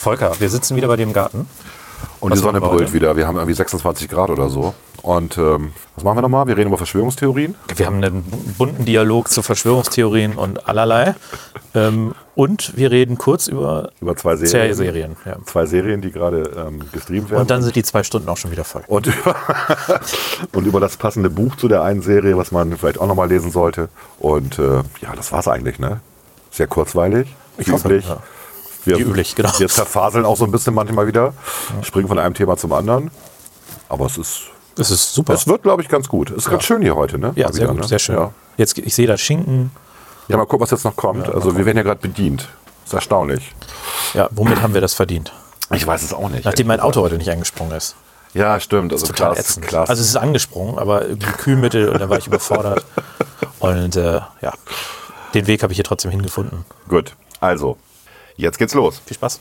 Volker, wir sitzen wieder bei dir im Garten. Und Was die Sonne brüllt wieder. Wir haben irgendwie 26 Grad oder so. Und ähm, was machen wir nochmal? Wir reden über Verschwörungstheorien. Wir haben einen bunten Dialog zu Verschwörungstheorien und allerlei. Ähm, und wir reden kurz über Über zwei Serien. Serien. Ja. Zwei Serien, die gerade ähm, gestreamt werden. Und dann sind die zwei Stunden auch schon wieder voll. und, über, und über das passende Buch zu der einen Serie, was man vielleicht auch nochmal lesen sollte. Und äh, ja, das war's eigentlich, ne? Sehr kurzweilig. Ich wie hoffe, üblich. ja. Wir, Wie üblich, genau. Wir zerfaseln auch so ein bisschen manchmal wieder. Springen von einem Thema zum anderen. Aber es ist. Das ist super. Es wird, glaube ich, ganz gut. Es ist ganz schön hier heute, ne? ja, Mal sehr wieder, gut, ne? sehr schön. Ja. Jetzt, ich sehe da Schinken. ja, mal gucken, was jetzt noch kommt. also, wir werden ja gerade bedient. ist erstaunlich. Ja, womit haben wir das verdient? Ich weiß es auch nicht. Nachdem mein Auto heute nicht angesprungen ist. Ja, stimmt. Also, ätzend. Klaas, Also es ist angesprungen, aber irgendwie Kühlmittel und da war ich überfordert. Und äh, ja, den Weg habe ich hier trotzdem hingefunden. Gut. Also, jetzt geht's los. Viel Spaß.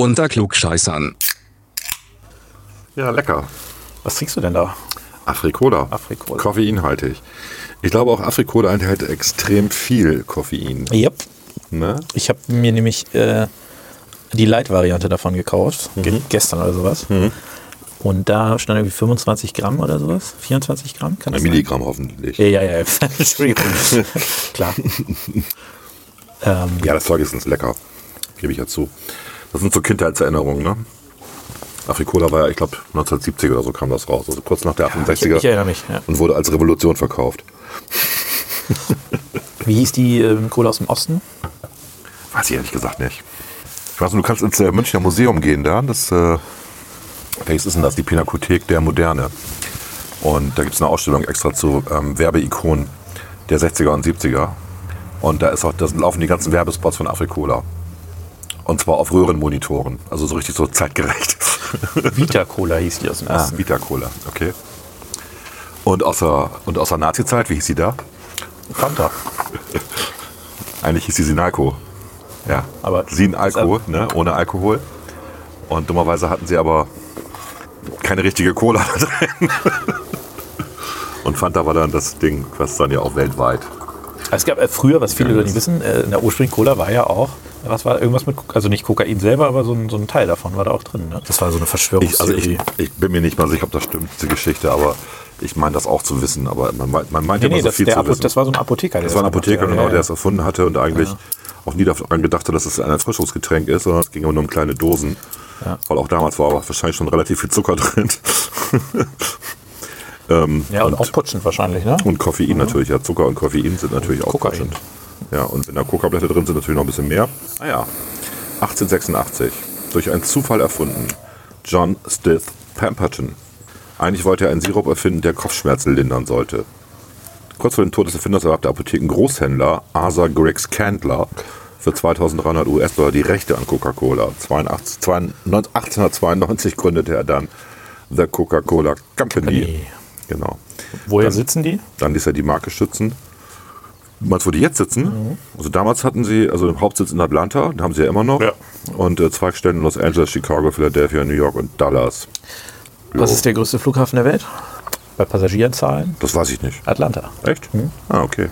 Unter Klugscheißern. Ja, lecker. Was trinkst du denn da? Afrikola. Afrikola. Koffeinhaltig. Ich glaube auch Afrikola enthält extrem viel Koffein. Yep. Ne? Ich habe mir nämlich äh, die Light-Variante davon gekauft. Ge gestern oder sowas. Und da stand irgendwie 25 Gramm oder sowas. 24 Gramm, kann das sein? Milligramm hoffentlich. Ja, ja, ja. Entschuldigung. Klar. ähm, Ja, das Zeug ist ganz lecker. Gebe ich ja zu. Das sind so Kindheitserinnerungen, ne? Afrikola war ja, ich glaube, 1970 oder so kam das raus. Also kurz nach der ich, 68er. ich erinnere mich. Ja. und wurde als Revolution verkauft. Wie hieß die ähm, Cola aus dem Osten? Weiß ich ehrlich gesagt nicht. Ich weiß nur, du kannst ins äh, Münchner Museum gehen da. Das, äh, welches ist denn das? Die Pinakothek der Moderne. Und da gibt es eine Ausstellung extra zu ähm, Werbeikonen der 60er und 70er. Und da ist auch, da laufen die ganzen Werbespots von Afrikola. Und zwar auf Röhrenmonitoren. Also so richtig so zeitgerecht. Vita Cola hieß die aus dem ah, Osten. Vita Cola, okay. Und außer, und außer Nazi-Zeit, wie hieß sie da? Fanta. Eigentlich hieß sie Sinalco. Ja, Aber- Sinalco, ne, ohne Alkohol. Und dummerweise hatten sie aber keine richtige Cola da drin. Und Fanta war dann das Ding, was dann ja auch weltweit. Es gab äh, früher, was viele nicht wissen, äh, in der ursprünglichen Cola war ja auch, was war irgendwas mit, also nicht Kokain selber, aber so ein, so ein Teil davon war da auch drin. Ne? Das war so eine Ich, also Verschwörungstheorie. ich, ich bin mir nicht mal sicher, ob das stimmt, diese Geschichte, aber ich meine das auch zu wissen. Aber man, meint- man meint nee, immer nee, so viel der zu Apo wissen. das war so ein Apotheker. Das war ein Apotheker, genau, der ja, es erfunden hatte und eigentlich auch nie daran gedacht hat, dass es ein Erfrischungsgetränk ist, sondern es ging immer nur um kleine Dosen. Ja. Weil auch damals war aber wahrscheinlich schon relativ viel Zucker drin. ähm, Ja, und, auch putschend wahrscheinlich, ne? und Koffein natürlich. Ja, Zucker und Koffein sind natürlich auch Kokain. putschend. Ja, und wenn da Kokablätter drin sind, natürlich noch ein bisschen mehr. Ah ja, 1886. Durch einen Zufall erfunden. John Stith Pemberton. Eigentlich wollte er einen Sirup erfinden, der Kopfschmerzen lindern sollte. Kurz vor dem Tod des Erfinders erwarb der Apothekengroßhändler Arthur Griggs Candler für 2300 US-Dollar die Rechte an Coca-Cola. 82 zwei- 1892 gründete er dann The Coca-Cola Company. Company. Genau. Woher sitzen die? Dann ließ er die Marke schützen. Du meinst, wo die jetzt sitzen? Also damals hatten sie, also den Hauptsitz in Atlanta, den haben sie ja immer noch. Ja. Und äh, Zweigstellen in Los Angeles, Chicago, Philadelphia, New York und Dallas. Was Jo. ist der größte Flughafen der Welt? Bei Passagierzahlen? Das weiß ich nicht. Atlanta. Echt? Ah, okay.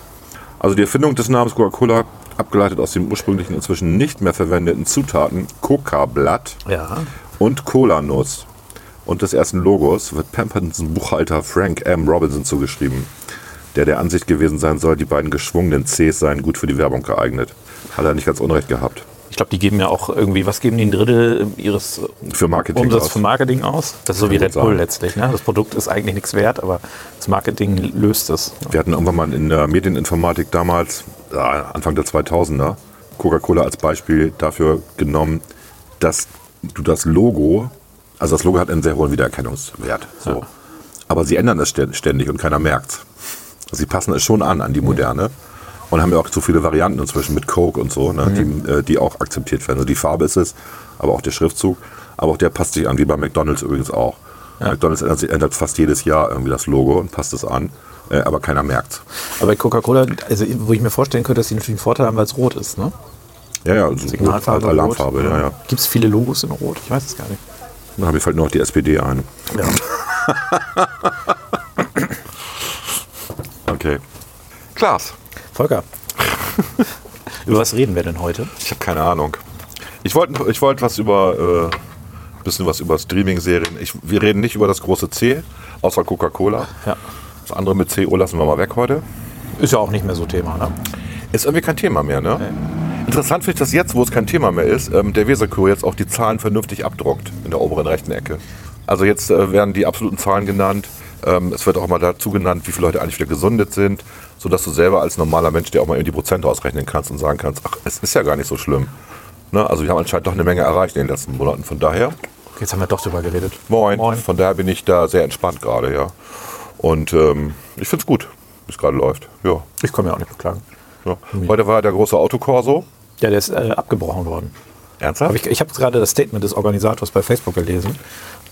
Also die Erfindung des Namens Coca-Cola, abgeleitet aus den ursprünglichen inzwischen nicht mehr verwendeten Zutaten Coca-Blatt Ja. und Cola-Nuss und des ersten Logos wird Pembertons Buchhalter Frank M. Robinson zugeschrieben, der der Ansicht gewesen sein soll, die beiden geschwungenen Cs seien gut für die Werbung geeignet. Hat er nicht ganz unrecht gehabt. Ich glaube, die geben ja auch irgendwie, was geben die ein Drittel ihres Für Marketing Umsatz aus. für Marketing aus? Das ist so wie Red Bull sein. letztlich. Ne? Das Produkt ist eigentlich nichts wert, aber das Marketing löst es. Wir hatten irgendwann mal in der Medieninformatik damals, ja, Anfang der 2000er, Coca-Cola als Beispiel dafür genommen, dass du das Logo, also das Logo hat einen sehr hohen Wiedererkennungswert. So. Ja. Aber sie ändern es stä- ständig und keiner merkt Sie passen es schon an, an die moderne. Und haben ja auch so viele Varianten inzwischen mit Coke und so, ne, die, äh, die auch akzeptiert werden. Also die Farbe ist es, aber auch der Schriftzug. Aber auch der passt sich an, wie bei McDonalds übrigens auch. McDonalds ändert, ändert fast jedes Jahr irgendwie das Logo und passt es an, äh, aber keiner merkt's. Aber bei Coca-Cola, also wo ich mir vorstellen könnte, dass sie natürlich einen Vorteil haben, weil es rot ist, ne? Ja, ja, so Signalfarbe, rot, Alarmfarbe, ja, ja. Gibt es viele Logos in Rot? Ich weiß es gar nicht. Dann habe ich fällt nur noch die SPD ein. Ja. Okay. Klaas, Volker, über was reden wir denn heute? ich habe keine Ahnung. Ich wollte ich wollt was über, äh, bisschen was über Streaming-Serien. Wir reden nicht über das große C, außer Coca-Cola. Ja. Das andere mit CO lassen wir mal weg heute. Ist ja auch nicht mehr so Thema, ne? Ist irgendwie kein Thema mehr, ne? Interessant finde ich das jetzt, wo es kein Thema mehr ist, ähm, der Weserkurier jetzt auch die Zahlen vernünftig abdruckt in der oberen rechten Ecke. Also jetzt äh, werden die absoluten Zahlen genannt. Ähm, es wird auch mal dazu genannt, wie viele Leute eigentlich wieder gesundet sind, sodass du selber als normaler Mensch dir auch mal eben die Prozente ausrechnen kannst und sagen kannst, ach, es ist ja gar nicht so schlimm. Ne? Also wir haben anscheinend doch eine Menge erreicht in den letzten Monaten. Von daher, Jetzt haben wir doch drüber geredet. moin. Moin. Von daher bin ich da sehr entspannt gerade, ja. Und ähm, ich finde es gut, wie es gerade läuft. Ja. Ich kann mir auch nicht beklagen. ja. Heute war der große Autokorso. Ja, der ist äh, abgebrochen worden. Ernsthaft? Ich, ich habe gerade das Statement des Organisators bei Facebook gelesen,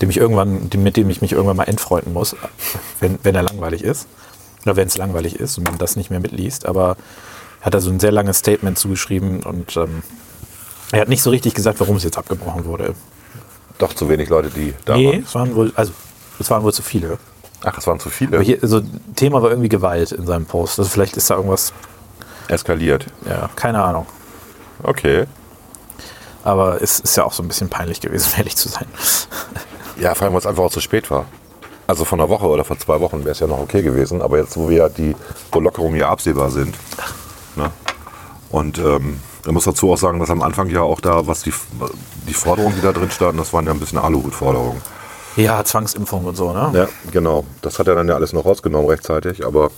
dem ich irgendwann, mit dem ich mich irgendwann mal entfreunden muss, wenn, wenn er langweilig ist. Oder wenn es langweilig ist und man das nicht mehr mitliest. Aber er hat da so ein sehr langes Statement zugeschrieben und ähm, er hat nicht so richtig gesagt, warum es jetzt abgebrochen wurde. Doch zu wenig Leute, die da nee, waren. es waren wohl, also es waren wohl zu viele. Ach, es waren zu viele. Hier, also, Thema war irgendwie Gewalt in seinem Post. Also vielleicht ist da irgendwas, Eskaliert. ja, keine Ahnung. Okay. Aber es ist ja auch so ein bisschen peinlich gewesen, ehrlich zu sein. Ja, vor allem, weil es einfach auch zu spät war. Also von einer Woche oder vor zwei Wochen wäre es ja noch okay gewesen. Aber jetzt, wo wir ja die wo Lockerungen ja absehbar sind. Ne? Und ähm, man muss dazu auch sagen, dass am Anfang ja auch da, was die, die Forderungen, die da drin standen, das waren ja ein bisschen Aluhut-Forderungen. Ja, Zwangsimpfung und so, ne? Ja, genau. Das hat er dann ja alles noch rausgenommen rechtzeitig. Aber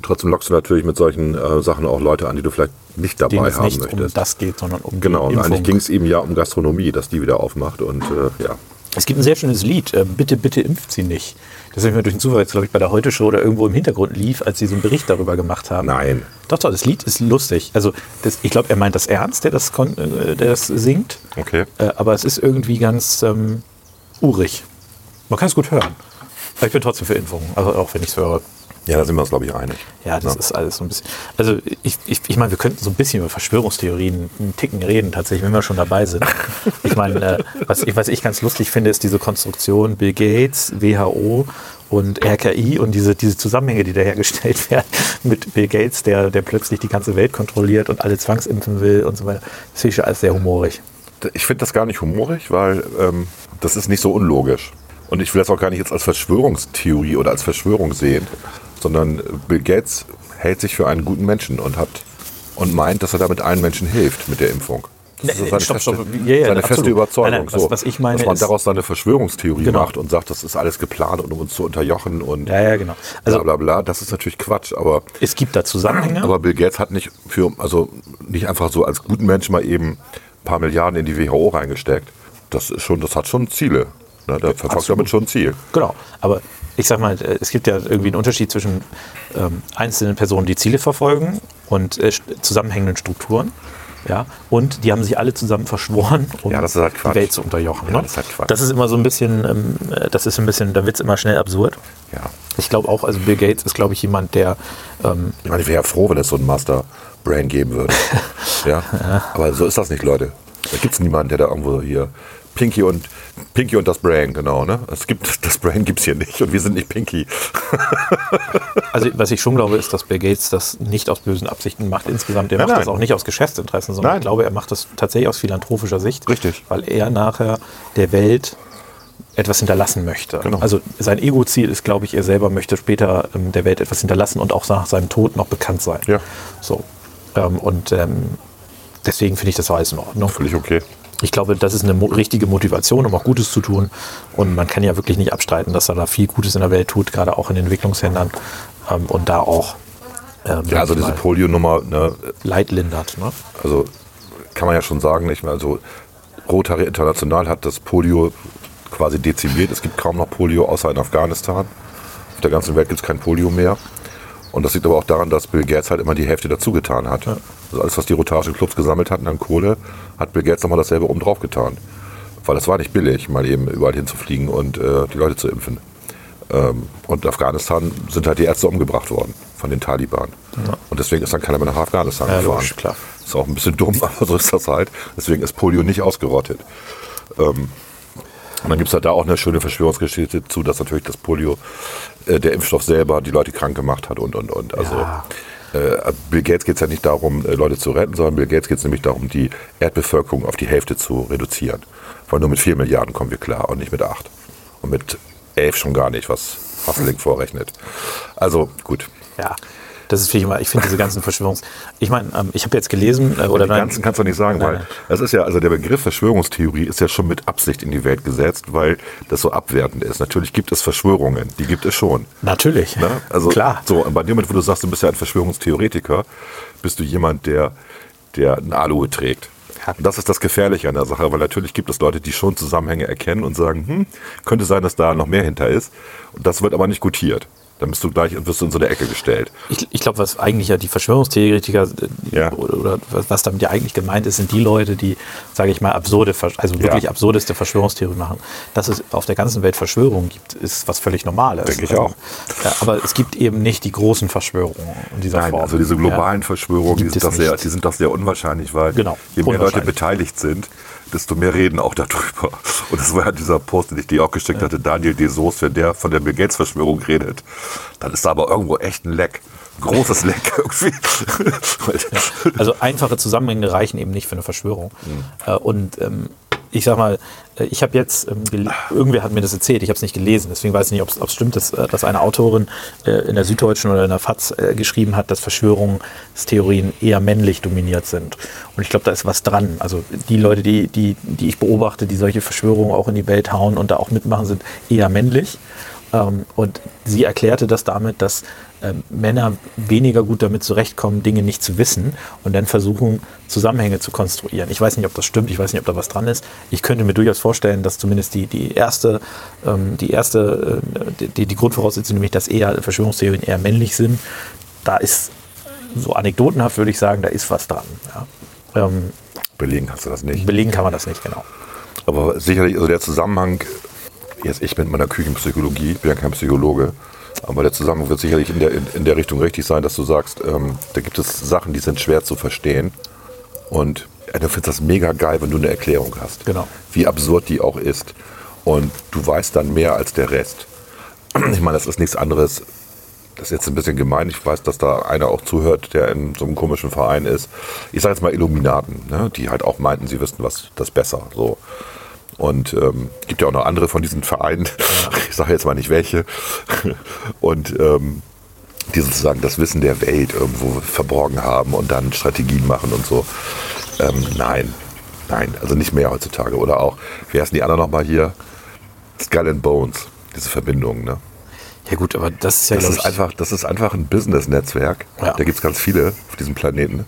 trotzdem lockst du natürlich mit solchen äh, Sachen auch Leute an, die du vielleicht nicht dabei denen es haben nicht um möchtest. das geht, sondern um Genau, und eigentlich ging es ihm ja um Gastronomie, dass die wieder aufmacht. Und äh, ja, Es gibt ein sehr schönes Lied, äh, Bitte, bitte impft sie nicht. Das ist mir durch den Zufall jetzt, glaube ich, bei der Heute-Show oder irgendwo im Hintergrund lief, als sie so einen Bericht darüber gemacht haben. nein. Doch, doch, das Lied ist lustig. Also das, ich glaube, er meint das ernst, der das, äh, der das singt. Okay. Äh, aber es ist irgendwie ganz ähm, urig. Man kann es gut hören. Aber ich bin trotzdem für Impfungen, also auch wenn ich es höre. Ja, da sind wir uns, glaube ich, einig. Ja, das ist alles so ein bisschen. Also ich, ich, ich meine, wir könnten so ein bisschen über Verschwörungstheorien einen Ticken reden, tatsächlich, wenn wir schon dabei sind. Ich meine, äh, was, ich, was ich ganz lustig finde, ist diese Konstruktion Bill Gates, WHO und RKI und diese, diese Zusammenhänge, die da hergestellt werden mit Bill Gates, der, der plötzlich die ganze Welt kontrolliert und alle zwangsimpfen will und so weiter. Das finde ich schon alles sehr humorig. Ich finde das gar nicht humorig, weil ähm, das ist nicht so unlogisch. Und ich will das auch gar nicht jetzt als Verschwörungstheorie oder als Verschwörung sehen, sondern Bill Gates hält sich für einen guten Menschen und hat und meint, dass er damit allen Menschen hilft mit der Impfung. Das ist seine, stopp, feste, stopp. Ja, ja, seine absolut. feste Überzeugung. Nein, nein, was- so, was ich meine dass man ist- daraus seine Verschwörungstheorie Genau. macht und sagt, das ist alles geplant, um uns zu unterjochen und Ja, ja, genau. bla Also bla bla. Das ist natürlich Quatsch, aber es gibt da Zusammenhänge. aber Bill Gates hat nicht für, also nicht einfach so als guten Mensch mal eben ein paar Milliarden in die WHO reingesteckt. Das ist schon, das hat schon Ziele. Ne, der verfolgt absolut. damit schon ein Ziel. Genau, aber ich sag mal, äh, es gibt ja irgendwie einen Unterschied zwischen ähm, einzelnen Personen, die Ziele verfolgen und äh, zusammenhängenden Strukturen. Ja, und die haben sich alle zusammen verschworen, um Ja, halt die Welt zu unterjochen. Ja, ne? das ist halt. Das ist immer so ein bisschen, ähm, äh, das ist ein bisschen, da wird es immer schnell absurd. Ja. Ich glaube auch, also Bill Gates ist, glaube ich, jemand, der ähm, Ich meine, ich wäre ja froh, wenn es so einen Master Brain geben würde. ja? Aber so ist das nicht, Leute. Da gibt es niemanden, der da irgendwo hier Pinky und Pinky und das Brain, genau. Ne? Es gibt das Brain gibt es hier nicht und wir sind nicht Pinky. Also was ich schon glaube, ist, dass Bill Gates das nicht aus bösen Absichten macht insgesamt. Der Nein, macht nein. das auch nicht aus Geschäftsinteressen, sondern Nein. ich glaube, er macht das tatsächlich aus philanthropischer Sicht. Richtig. Weil er nachher der Welt etwas hinterlassen möchte. Genau. Also sein Ego-Ziel ist, glaube ich, er selber möchte später ähm, der Welt etwas hinterlassen und auch nach seinem Tod noch bekannt sein. Ja. So. Ähm, und ähm, deswegen finde ich das alles in Ordnung. Völlig okay. Ich glaube, das ist eine mo richtige Motivation, um auch Gutes zu tun. Und man kann ja wirklich nicht abstreiten, dass er da viel Gutes in der Welt tut, gerade auch in Entwicklungsländern. Ähm, und da auch ähm, Ja, also diese Polio-Nummer, ne, Leid lindert. Ne? also kann man ja schon sagen, nicht mehr. Also Rotary International hat das Polio quasi dezimiert. Es gibt kaum noch Polio außer in Afghanistan. Auf der ganzen Welt gibt es kein Polio mehr. Und das liegt aber auch daran, dass Bill Gates halt immer die Hälfte dazugetan hat. Also alles, was die rotarischen Clubs gesammelt hatten an Kohle, hat Bill Gates nochmal dasselbe oben drauf getan. Weil das war nicht billig, mal eben überall hinzufliegen und äh, die Leute zu impfen. Ähm, und in Afghanistan sind halt die Ärzte umgebracht worden von den Taliban. Und deswegen ist dann keiner mehr nach Afghanistan Ja, gefahren. logisch, klar. Ist auch ein bisschen dumm, aber so ist das halt. Deswegen ist Polio nicht ausgerottet. Ähm, und dann gibt es halt da auch eine schöne Verschwörungsgeschichte zu, dass natürlich das Polio, äh, der Impfstoff selber, die Leute krank gemacht hat und, und, und. Also Ja. Äh, Bill Gates geht es ja nicht darum, äh, Leute zu retten, sondern Bill Gates geht es nämlich darum, die Erdbevölkerung auf die Hälfte zu reduzieren. Weil nur mit 4 Milliarden kommen wir klar und nicht mit 8. Und mit 11 schon gar nicht, was Hasselink vorrechnet. Also gut. Ja, das ist viel immer. Ich finde diese ganzen Verschwörungs... Ich meine, ähm, ich habe jetzt gelesen, äh, oder die ganzen kannst du nicht sagen, Nein, weil nein. das ist ja, also der Begriff Verschwörungstheorie ist ja schon mit Absicht in die Welt gesetzt, weil das so abwertend ist. Natürlich gibt es Verschwörungen, die gibt es schon. natürlich. Ne? Also Klar. So, und bei dem Moment, wo du sagst, du bist ja ein Verschwörungstheoretiker, bist du jemand, der, der ein Aluhut trägt. Und das ist das Gefährliche an der Sache, weil natürlich gibt es Leute, die schon Zusammenhänge erkennen und sagen, hm, könnte sein, dass da noch mehr hinter ist. Und das wird aber nicht gutiert. Dann bist du gleich wirst du in so eine Ecke gestellt. Ich, ich glaube, was eigentlich ja die Verschwörungstheoretiker äh, Ja. oder, oder was damit ja eigentlich gemeint ist, sind die Leute, die, sage ich mal, absurde, also wirklich Ja. absurdeste Verschwörungstheorien machen. Dass es auf der ganzen Welt Verschwörungen gibt, ist was völlig Normales. Denke ich Also, auch. Ja, aber es gibt eben nicht die großen Verschwörungen in dieser Nein, Form. also diese globalen Verschwörungen, die sind, sehr, die sind doch sehr unwahrscheinlich, weil Genau, je mehr Leute beteiligt sind, desto mehr reden auch darüber. Und das war ja dieser Post, den ich dir auch geschickt hatte, Daniel De Soos, wenn der von der Bill Gates Verschwörung redet, dann ist da aber irgendwo echt ein Leck. Ein großes Leck irgendwie. Also einfache Zusammenhänge reichen eben nicht für eine Verschwörung. Äh, Und ähm, ich sag mal, äh, ich habe jetzt, ähm, irgendwer hat mir das erzählt, ich habe es nicht gelesen, deswegen weiß ich nicht, ob es stimmt, dass, äh, dass eine Autorin äh, in der Süddeutschen oder in der FAZ äh, geschrieben hat, dass Verschwörungstheorien eher männlich dominiert sind. Und ich glaube, da ist was dran. Also die Leute, die, die, die ich beobachte, die solche Verschwörungen auch in die Welt hauen und da auch mitmachen, sind eher männlich. Ähm, und sie erklärte das damit, dass ähm, Männer weniger gut damit zurechtkommen, Dinge nicht zu wissen und dann versuchen, Zusammenhänge zu konstruieren. Ich weiß nicht, ob das stimmt, ich weiß nicht, ob da was dran ist. Ich könnte mir durchaus vorstellen, dass zumindest die, die erste, ähm, die, erste äh, die, die Grundvoraussetzung, nämlich dass eher Verschwörungstheorien eher männlich sind, da ist so anekdotenhaft, würde ich sagen, da ist was dran. Ja. Ähm, Belegen kannst du das nicht. belegen kann man das nicht, genau. Aber sicherlich, also der Zusammenhang, jetzt ich mit meiner Küchenpsychologie, ich bin ja kein Psychologe, aber der Zusammenhang wird sicherlich in der, in, in der Richtung richtig sein, dass du sagst, ähm, da gibt es Sachen, die sind schwer zu verstehen. Und äh, du findest das mega geil, wenn du eine Erklärung hast. Genau. Wie absurd die auch ist. Und du weißt dann mehr als der Rest. Ich meine, das ist nichts anderes. Das ist jetzt ein bisschen gemein. Ich weiß, dass da einer auch zuhört, der in so einem komischen Verein ist. Ich sage jetzt mal Illuminaten, ne? die halt auch meinten, sie wüssten was das besser. So. Und ähm, gibt ja auch noch andere von diesen Vereinen. Ich sage jetzt mal nicht welche. Und ähm, die sozusagen das Wissen der Welt irgendwo verborgen haben und dann Strategien machen und so. Ähm, nein, nein, also nicht mehr heutzutage. Oder auch, wie heißen die anderen nochmal hier? Skull and Bones, diese Verbindung. Ne? Ja gut, aber das ist ja, Das, ist einfach, das ist einfach ein Business-Netzwerk. Ja. Da gibt es ganz viele auf diesem Planeten.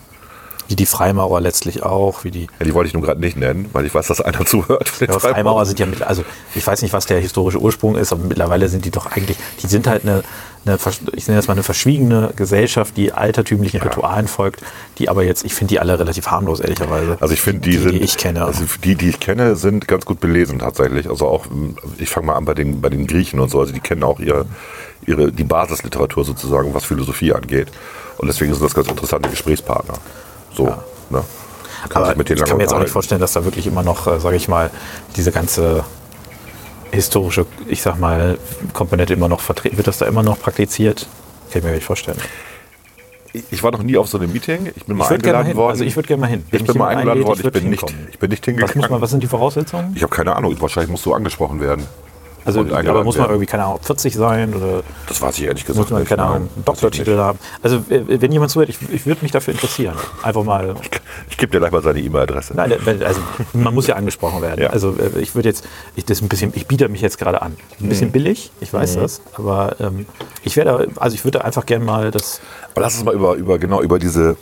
Wie die Freimaurer letztlich auch, wie die Ja, die wollte ich nun gerade nicht nennen, weil ich weiß, dass einer zuhört. Ja, aber Freimaurer sind ja mit, also ich weiß nicht, was der historische Ursprung ist, aber mittlerweile sind die doch eigentlich, die sind halt eine, eine ich nenne das mal eine verschwiegene Gesellschaft, die altertümlichen Ritualen folgt, die aber jetzt, ich finde die alle relativ harmlos, ehrlicherweise. Also ich finde, die, die, sind, die ich kenne. Also die, die ich kenne, sind ganz gut belesen tatsächlich. Also auch, ich fange mal an bei den, bei den Griechen und so. Also die kennen auch ihre, ihre, die Basisliteratur sozusagen, was Philosophie angeht. Und deswegen sind das ganz interessante Gesprächspartner. So, ne? Man kann aber ich kann mir jetzt auch nicht vorstellen, dass da wirklich immer noch, äh, sage ich mal, diese ganze historische, ich sag mal, Komponente immer noch vertreten. Wird das da immer noch praktiziert? Kann ich mir nicht vorstellen. Ich- Ich war noch nie auf so einem Meeting. Ich bin mal Ich würd gerne eingeladen worden. Also ich würd gerne mal hin. Wenn Ich bin mal eingeladen worden. ich Ich bin nicht, ich bin nicht Was, muss hingegangen. man, was sind die Voraussetzungen? Ich habe keine Ahnung. Wahrscheinlich musst du angesprochen werden. Also, aber muss man irgendwie, keine Ahnung, 40 sein oder Das weiß ich ehrlich gesagt muss man, keine Ahnung, einen ich Doktortitel haben? Also, äh, wenn jemand zuhört, ich, ich würde mich dafür interessieren. Einfach mal. Ich gebe dir gleich mal seine E-Mail-Adresse. Nein, also man muss ja angesprochen werden. Ja. Also äh, ich würde jetzt, ich, das ein bisschen, ich biete mich jetzt gerade an. Ein Mhm. bisschen billig, ich weiß das, aber ähm, ich werde, also ich würde einfach gerne mal das. Aber lass uns mal über, über, genau, über diese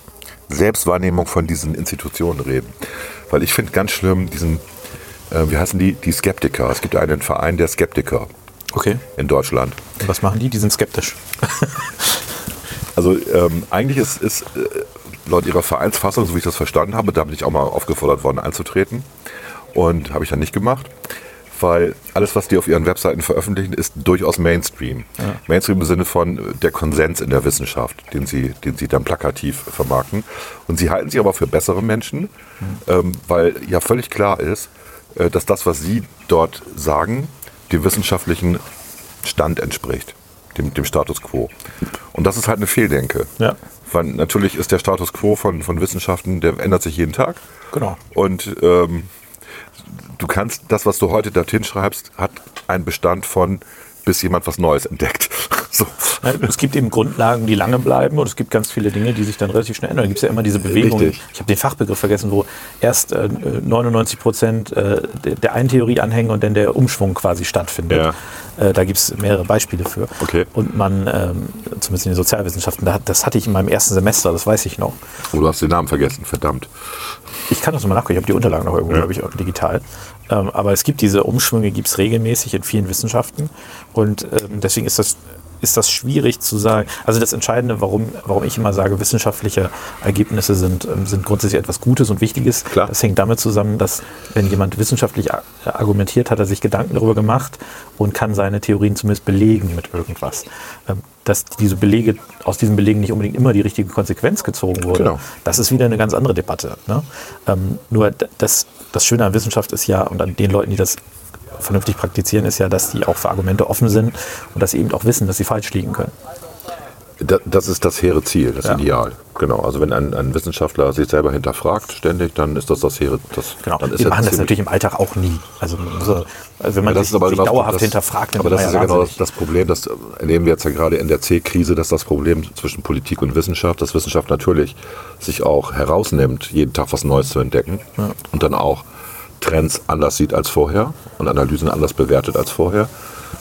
Selbstwahrnehmung von diesen Institutionen reden. Weil ich finde ganz schlimm diesen, äh, wie heißen die, die Skeptiker. Es gibt einen Verein der Skeptiker Okay. in Deutschland. Was machen die? Die sind skeptisch. Also ähm, eigentlich ist, ist äh, laut ihrer Vereinsfassung, so wie ich das verstanden habe, da bin ich auch mal aufgefordert worden einzutreten. Und habe ich dann nicht gemacht, weil alles, was die auf ihren Webseiten veröffentlichen, ist durchaus Mainstream. Mainstream im Sinne von äh, der Konsens in der Wissenschaft, den sie, den sie dann plakativ vermarkten. Und sie halten sich aber für bessere Menschen, ähm, weil ja völlig klar ist, dass das, was sie dort sagen, dem wissenschaftlichen Stand entspricht, dem, dem Status quo. Und das ist halt eine Fehldenke. Ja. Weil natürlich ist der Status quo von, von Wissenschaften, der ändert sich jeden Tag. Genau. Und ähm, du kannst, das, was du heute dorthin schreibst, hat einen Bestand von, bis jemand was Neues entdeckt. so. Ja, Es gibt eben Grundlagen, die lange bleiben und es gibt ganz viele Dinge, die sich dann relativ schnell ändern. Da gibt es ja immer diese Bewegung, Richtig. ich habe den Fachbegriff vergessen, wo erst äh, 99 Prozent äh, der, der einen Theorie anhängen und dann der Umschwung quasi stattfindet. Äh, da gibt es mehrere Beispiele für. Okay. Und man, ähm, zumindest in den Sozialwissenschaften, da, das hatte ich in meinem ersten Semester, das weiß ich noch. Oh, du hast den Namen vergessen, verdammt. Ich kann das mal nachgucken, ich habe die Unterlagen noch irgendwo, Ja. glaube ich, auch digital. Ähm, aber es gibt diese Umschwünge, gibt es regelmäßig in vielen Wissenschaften. Und ähm, deswegen ist das, ist das schwierig zu sagen. Also das Entscheidende, warum, warum ich immer sage, wissenschaftliche Ergebnisse sind, ähm, sind grundsätzlich etwas Gutes und Wichtiges. Klar. Das hängt damit zusammen, dass wenn jemand wissenschaftlich a- argumentiert, hat er sich Gedanken darüber gemacht und kann seine Theorien zumindest belegen mit irgendwas. Ähm, dass diese Belege, aus diesen Belegen nicht unbedingt immer die richtige Konsequenz gezogen wurde, Genau. das ist wieder eine ganz andere Debatte. Ne? Ähm, nur das, das Schöne an Wissenschaft ist ja, und an den Leuten, die das vernünftig praktizieren, ist ja, dass die auch für Argumente offen sind und dass sie eben auch wissen, dass sie falsch liegen können. Da- Das ist das hehre Ziel, das Ja. Ideal. Genau. Also wenn ein, ein Wissenschaftler sich selber hinterfragt ständig, dann ist das das hehre. Das, Genau. dann ist Wir machen das natürlich im Alltag auch nie. Also, so, also wenn man Ja, das sich, sich dauerhaft das, hinterfragt, dann Aber das ist ja genau das, Problem, das erleben wir jetzt ja gerade in der C-Krise, dass das Problem zwischen Politik und Wissenschaft, dass Wissenschaft natürlich sich auch herausnimmt, jeden Tag was Neues zu entdecken und dann auch Trends anders sieht als vorher und Analysen anders bewertet als vorher.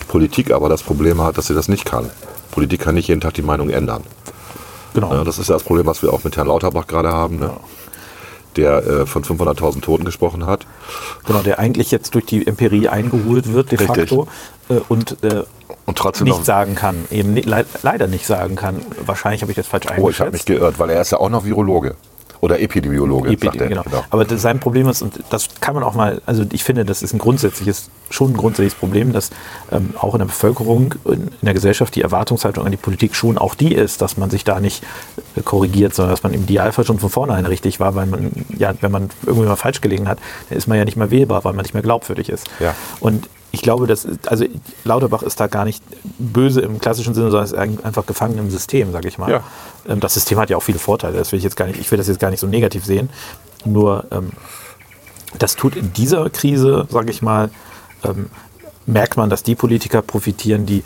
Politik aber das Problem hat, dass sie das nicht kann. Politik kann nicht jeden Tag die Meinung ändern. Genau. Ja, das ist ja das Problem, was wir auch mit Herrn Lauterbach gerade haben, ne? der äh, von 500.000 Toten gesprochen hat. genau, der eigentlich jetzt durch die Empirie eingeholt wird, de Richtig. facto, äh, und äh, Und trotzdem nicht sagen kann, eben le leider nicht sagen kann. Wahrscheinlich habe ich das falsch Oh, ich habe mich eingeschätzt. geirrt, weil er ist ja auch noch Virologe. Oder Epidemiologe, sagt Epidemie, er. genau. Aber das, sein Problem ist, und das kann man auch mal, also ich finde, das ist ein grundsätzliches, schon ein grundsätzliches Problem, dass ähm, auch in der Bevölkerung, in, in der Gesellschaft die Erwartungshaltung an die Politik schon auch die ist, dass man sich da nicht äh, korrigiert, sondern dass man im Idealfall schon von vornherein richtig war, weil man, ja, wenn man irgendwie mal falsch gelegen hat, dann ist man ja nicht mehr wählbar, weil man nicht mehr glaubwürdig ist. Ja. Und ich glaube, dass, also Lauterbach ist da gar nicht böse im klassischen Sinne, sondern ist ein- einfach gefangen im System, sage ich mal. Ja. Ähm, Das System hat ja auch viele Vorteile. Das will ich jetzt gar nicht, ich will das jetzt gar nicht so negativ sehen. Nur ähm, das tut in dieser Krise, sage ich mal, ähm, merkt man, dass die Politiker profitieren, die,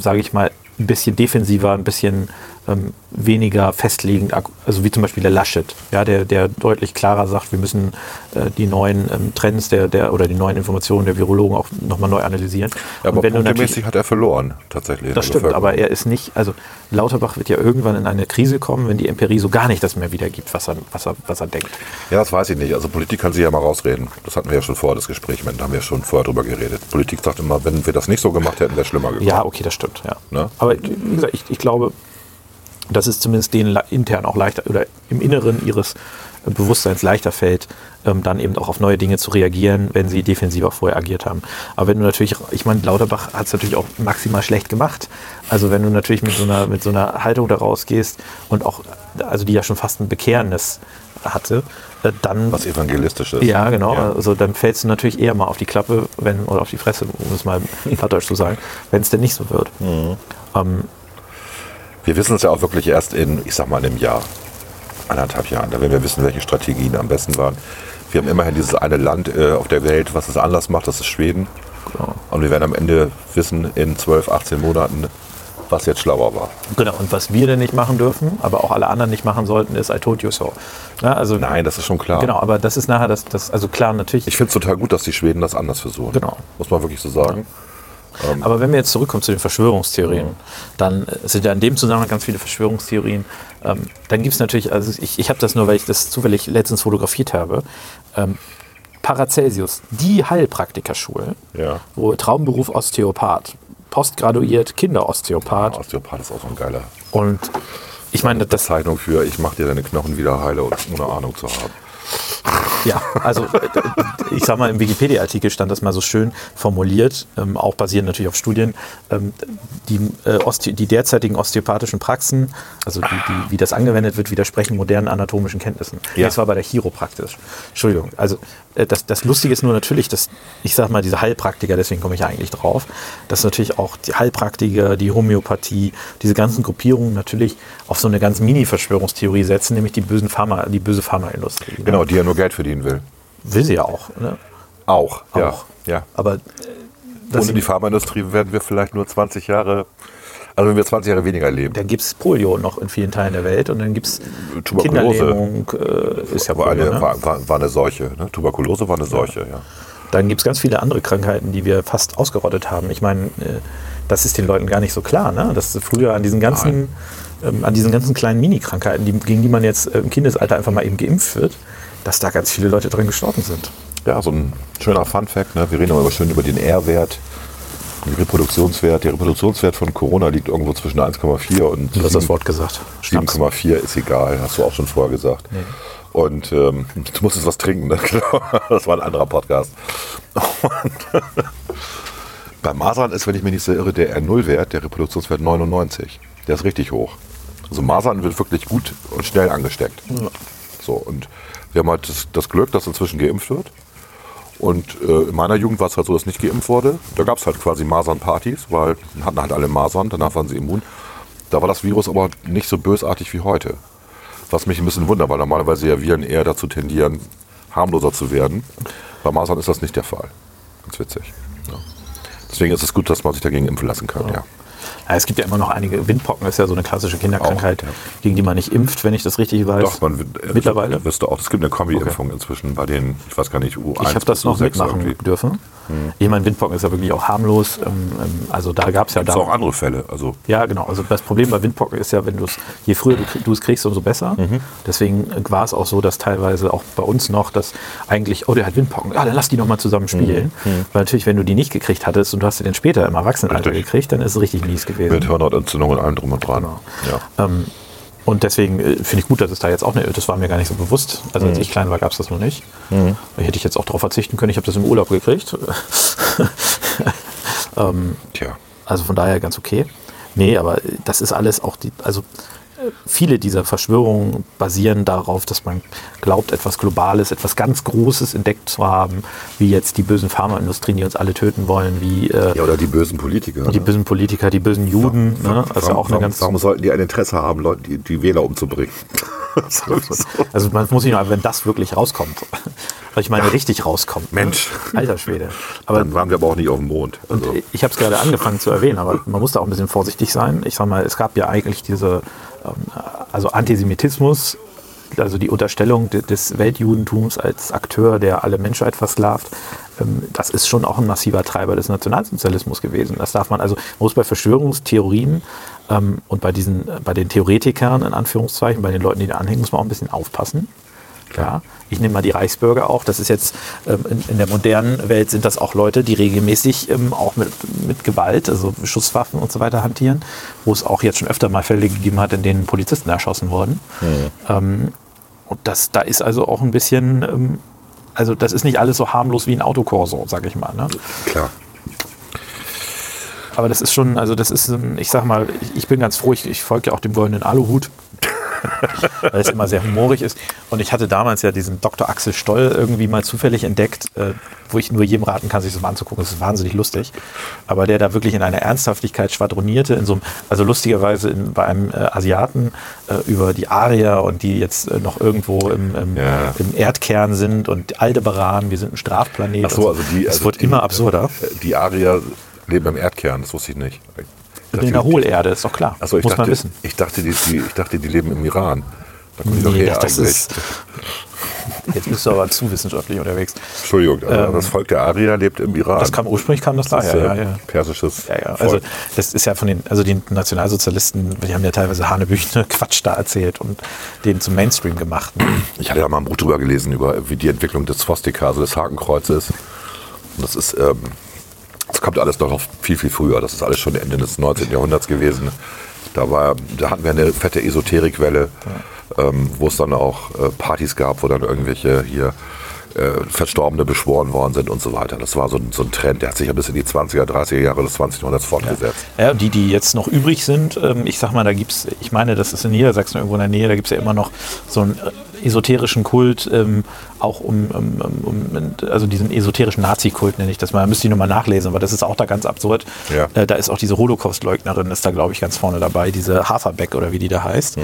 sage ich mal, ein bisschen defensiver, ein bisschen ähm, weniger festlegend, also wie zum Beispiel der Laschet, ja, der, der deutlich klarer sagt, wir müssen äh, die neuen ähm, Trends der, der oder die neuen Informationen der Virologen auch nochmal neu analysieren. Ja, aber punktemäßig hat er verloren, tatsächlich. das der stimmt, aber er ist nicht, also Lauterbach wird ja irgendwann in eine Krise kommen, wenn die Empirie so gar nicht das mehr wiedergibt, was er, was er, was er denkt. Ja, das weiß ich nicht. Also Politik kann sich ja mal rausreden. Das hatten wir ja schon vor, das Gespräch. Da haben wir schon vorher drüber geredet. Politik sagt immer, wenn wir das nicht so gemacht hätten, wäre es schlimmer gekommen. Ja, okay, das stimmt. Ja. Ne? Aber wie gesagt, ich, ich glaube, dass es zumindest denen intern auch leichter oder im Inneren ihres Bewusstseins leichter fällt, ähm, dann eben auch auf neue Dinge zu reagieren, wenn sie defensiver vorher agiert haben. Aber wenn du natürlich, ich meine, Lauterbach hat es natürlich auch maximal schlecht gemacht. Also wenn du natürlich mit so einer, mit so einer Haltung da rausgehst und auch, also die ja schon fast ein Bekehrnis hatte, äh, dann Was evangelistisch ist. ja, genau. Ja. Also dann fällst du natürlich eher mal auf die Klappe, wenn, oder auf die Fresse, um es mal plattdeutsch zu sagen, wenn es denn nicht so wird. Mhm. Ähm, Wir wissen es ja auch wirklich erst in, ich sag mal, einem Jahr, anderthalb Jahren, da werden wir wissen, welche Strategien am besten waren. Wir haben immerhin dieses eine Land äh, auf der Welt, was es anders macht, das ist Schweden. Genau. Und wir werden am Ende wissen, in 12, 18 Monaten, was jetzt schlauer war. genau. Und was wir denn nicht machen dürfen, aber auch alle anderen nicht machen sollten, ist I told you so. Ja, also, Nein, das ist schon klar. Genau, aber das ist nachher das, das also klar, natürlich. Ich finde es total gut, dass die Schweden das anders versuchen. Genau. Muss man wirklich so sagen. Aber wenn wir jetzt zurückkommen zu den Verschwörungstheorien, dann äh, sind ja in dem Zusammenhang ganz viele Verschwörungstheorien. Ähm, dann gibt es natürlich, also ich, ich habe das nur, weil ich das zufällig letztens fotografiert habe. Ähm, Paracelsius, die Heilpraktikerschule, Ja. wo Traumberuf Osteopath, postgraduiert Kinderosteopath. Osteopath ist auch so ein geiler Und ich meine, das, Bezeichnung für, ich mache dir deine Knochen wieder heile, ohne Ahnung zu haben. Ja, also äh, ich sag mal, im Wikipedia-Artikel stand das mal so schön formuliert, ähm, auch basierend natürlich auf Studien, ähm, die, äh, Oste die derzeitigen osteopathischen Praxen, also die, die, wie das angewendet wird, widersprechen modernen anatomischen Kenntnissen. Ja. Das war bei der Chiropraktik. Entschuldigung, also äh, das, das Lustige ist nur natürlich, dass, ich sag mal, diese Heilpraktiker, deswegen komme ich eigentlich drauf, dass natürlich auch die Heilpraktiker, die Homöopathie, diese ganzen Gruppierungen natürlich auf so eine ganz Mini-Verschwörungstheorie setzen, nämlich die, bösen Pharma, die böse Pharmaindustrie. ne? Genau, die ja nur Geld verdienen will. Will sie ja auch. Ne? Auch. Ja. Auch. ja. Aber äh, Ohne die Pharmaindustrie werden wir vielleicht nur 20 Jahre, also wenn wir 20 Jahre weniger leben. dann gibt es Polio noch in vielen Teilen der Welt und dann gibt es Tuberkulose. Äh, ist ja War, eine, ne? war, war, war eine Seuche. Ne? Tuberkulose war eine Seuche, ja. Dann gibt es ganz viele andere Krankheiten, die wir fast ausgerottet haben. Ich meine, äh, das ist den Leuten gar nicht so klar, ne? dass früher an diesen ganzen, ähm, an diesen ganzen kleinen Mini-Krankheiten, die, gegen die man jetzt äh, im Kindesalter einfach mal eben geimpft wird, dass da ganz viele Leute dran gestorben sind. Ja, so ein schöner Fun-Fact. Ne? Wir reden aber schön über den R-Wert, den Reproduktionswert. Der Reproduktionswert von Corona liegt irgendwo zwischen 1,4 und Du hast das Wort gesagt. Schnaps. 7,4 ist egal, hast du auch schon vorher gesagt. Und ähm, du musstest was trinken, ne? Genau. das war ein anderer Podcast. Und bei Masern ist, wenn ich mich nicht so irre, der R0-Wert, der Reproduktionswert 99. Der ist richtig hoch. Also Masern wird wirklich gut und schnell angesteckt. So, und wir haben halt das, das Glück, dass inzwischen geimpft wird. Und äh, in meiner Jugend war es halt so, dass nicht geimpft wurde. Da gab es halt quasi Masernpartys, weil hatten halt alle Masern, danach waren sie immun. Da war das Virus aber nicht so bösartig wie heute. Was mich ein bisschen wundert, weil normalerweise ja Viren eher dazu tendieren, harmloser zu werden. Bei Masern ist das nicht der Fall. Ganz witzig. Ja. Deswegen ist es gut, dass man sich dagegen impfen lassen kann. Ja. Ja, es gibt ja immer noch einige. Windpocken ist ja so eine klassische Kinderkrankheit, Auch, ja. gegen die man nicht impft, wenn ich das richtig weiß. Doch, man wird- äh, Mittlerweile? Wirst du auch. Es gibt eine Kombi-Impfung inzwischen bei den, ich weiß gar nicht, U1 Ich habe das noch bis U6 mitmachen irgendwie. dürfen. Ich meine, Windpocken ist ja wirklich auch harmlos. Ähm, ähm, also da gab es ja da. auch andere Fälle. Also Ja, genau. Also das Problem bei Windpocken ist ja, wenn du es, je früher du, es kriegst, umso besser. Mhm. Deswegen war es auch so, dass teilweise auch bei uns noch, dass eigentlich, oh, der hat Windpocken, ja, dann lass die noch mal zusammen spielen. Weil natürlich, wenn du die nicht gekriegt hattest und du hast sie dann später im Erwachsenenalter Mhm. Gekriegt, dann ist es richtig mies gewesen. mit Hirnhautentzündung und allem drum und dran. Genau. Ja. Ähm, und deswegen äh, finde ich gut, dass es da jetzt auch eine, das war mir gar nicht so bewusst. Also Mhm. als ich klein war, gab es das noch nicht. Da hätte ich jetzt auch darauf verzichten können. Ich habe das im Urlaub gekriegt. ähm, Tja. also von daher ganz okay. Nee, aber das ist alles auch die, also viele dieser Verschwörungen basieren darauf, dass man glaubt, etwas Globales, etwas ganz Großes entdeckt zu haben, wie jetzt die bösen Pharmaindustrien, die uns alle töten wollen, wie äh, Ja, oder die bösen Politiker. die ne? bösen Politiker, die bösen Juden. Ne? Also warum, auch eine warum, ganz warum sollten die ein Interesse haben, Leute, die, die Wähler umzubringen? Also man muss sich noch, wenn das wirklich rauskommt. Also ich meine, richtig rauskommt. ne? Mensch. Alter Schwede. Aber Dann waren wir aber auch nicht auf dem Mond. Also, ich habe es gerade angefangen zu erwähnen, aber man muss da auch ein bisschen vorsichtig sein. Ich sag mal, es gab ja eigentlich diese, also Antisemitismus, also die Unterstellung de- des Weltjudentums als Akteur, der alle Menschheit versklavt. Ähm, das ist schon auch ein massiver Treiber des Nationalsozialismus gewesen. Das darf man also, man muss bei Verschwörungstheorien ähm, und bei diesen, äh, bei den Theoretikern in Anführungszeichen, bei den Leuten, die da anhängen, muss man auch ein bisschen aufpassen. Ja, ich nehme mal die Reichsbürger auch. Das ist jetzt ähm, in, in der modernen Welt sind das auch Leute, die regelmäßig ähm, auch mit, mit Gewalt, also Schusswaffen und so weiter hantieren, wo es auch jetzt schon öfter mal Fälle gegeben hat, in denen Polizisten erschossen wurden. Ähm, und das, da ist also auch ein bisschen, ähm, also das ist nicht alles so harmlos wie ein Autokorso, sag ich mal. Ne? klar. Aber das ist schon, also das ist, ähm, ich sag mal, ich, ich bin ganz froh, ich, ich folge ja auch dem goldenen Aluhut. Weil es immer sehr humorig ist. Und ich hatte damals ja diesen Dr. Axel Stoll irgendwie mal zufällig entdeckt, äh, wo ich nur jedem raten kann, sich das mal anzugucken. Das ist wahnsinnig lustig. Aber der da wirklich in einer Ernsthaftigkeit schwadronierte, in so einem, also lustigerweise in, bei einem äh, Asiaten äh, über die Arier und die jetzt äh, noch irgendwo im, im, Ja. im Erdkern sind und Aldebaran, wir sind ein Strafplanet. Ach so, also die. Es also wird die, immer absurder. äh, Die Arier leben im Erdkern, das wusste ich nicht. Ich in der Hohlerde, ist doch klar. Achso, ich Muss dachte, man wissen. ich dachte, die, die, ich dachte, die leben im Iran. Da kommen die doch Nee, her das eigentlich. ist, jetzt bist du aber zu wissenschaftlich unterwegs. Entschuldigung, aber das Volk der Arier lebt im Iran. Ähm, Das kam ursprünglich kam das Das daher, äh, ja, ja. persisches Ja, ja. Also das ist ja von den, also die Nationalsozialisten, die haben ja teilweise Hanebüchene Quatsch da erzählt und den zum Mainstream gemacht. ne? Ich hatte ja mal ein Buch drüber gelesen, über wie die Entwicklung des Swastika, also des Hakenkreuzes. Und das ist, ähm, das kommt alles noch viel, viel früher. Das ist alles schon Ende des 19. Jahrhunderts gewesen. Da, war, da hatten wir eine fette Esoterikwelle, ähm, wo es dann auch äh, Partys gab, wo dann irgendwelche hier äh, Verstorbene beschworen worden sind und so weiter. Das war so ein, so ein Trend, der hat sich ja bis in die 20er, 30er Jahre des 20. Jahrhunderts fortgesetzt. Ja, und die, die jetzt noch übrig sind, ähm, ich sag mal, da gibt's, ich meine, das ist in Niedersachsen irgendwo in der Nähe, da gibt's ja immer noch so äh, esoterischen Kult, ähm, auch um, um, um, also diesen esoterischen Nazi-Kult nenne ich das mal, da müsste ich nochmal nachlesen, aber das ist auch da ganz absurd. Ja. Äh, da ist auch diese Holocaust-Leugnerin, ist da glaube ich ganz vorne dabei, diese Haferbeck oder wie die da heißt.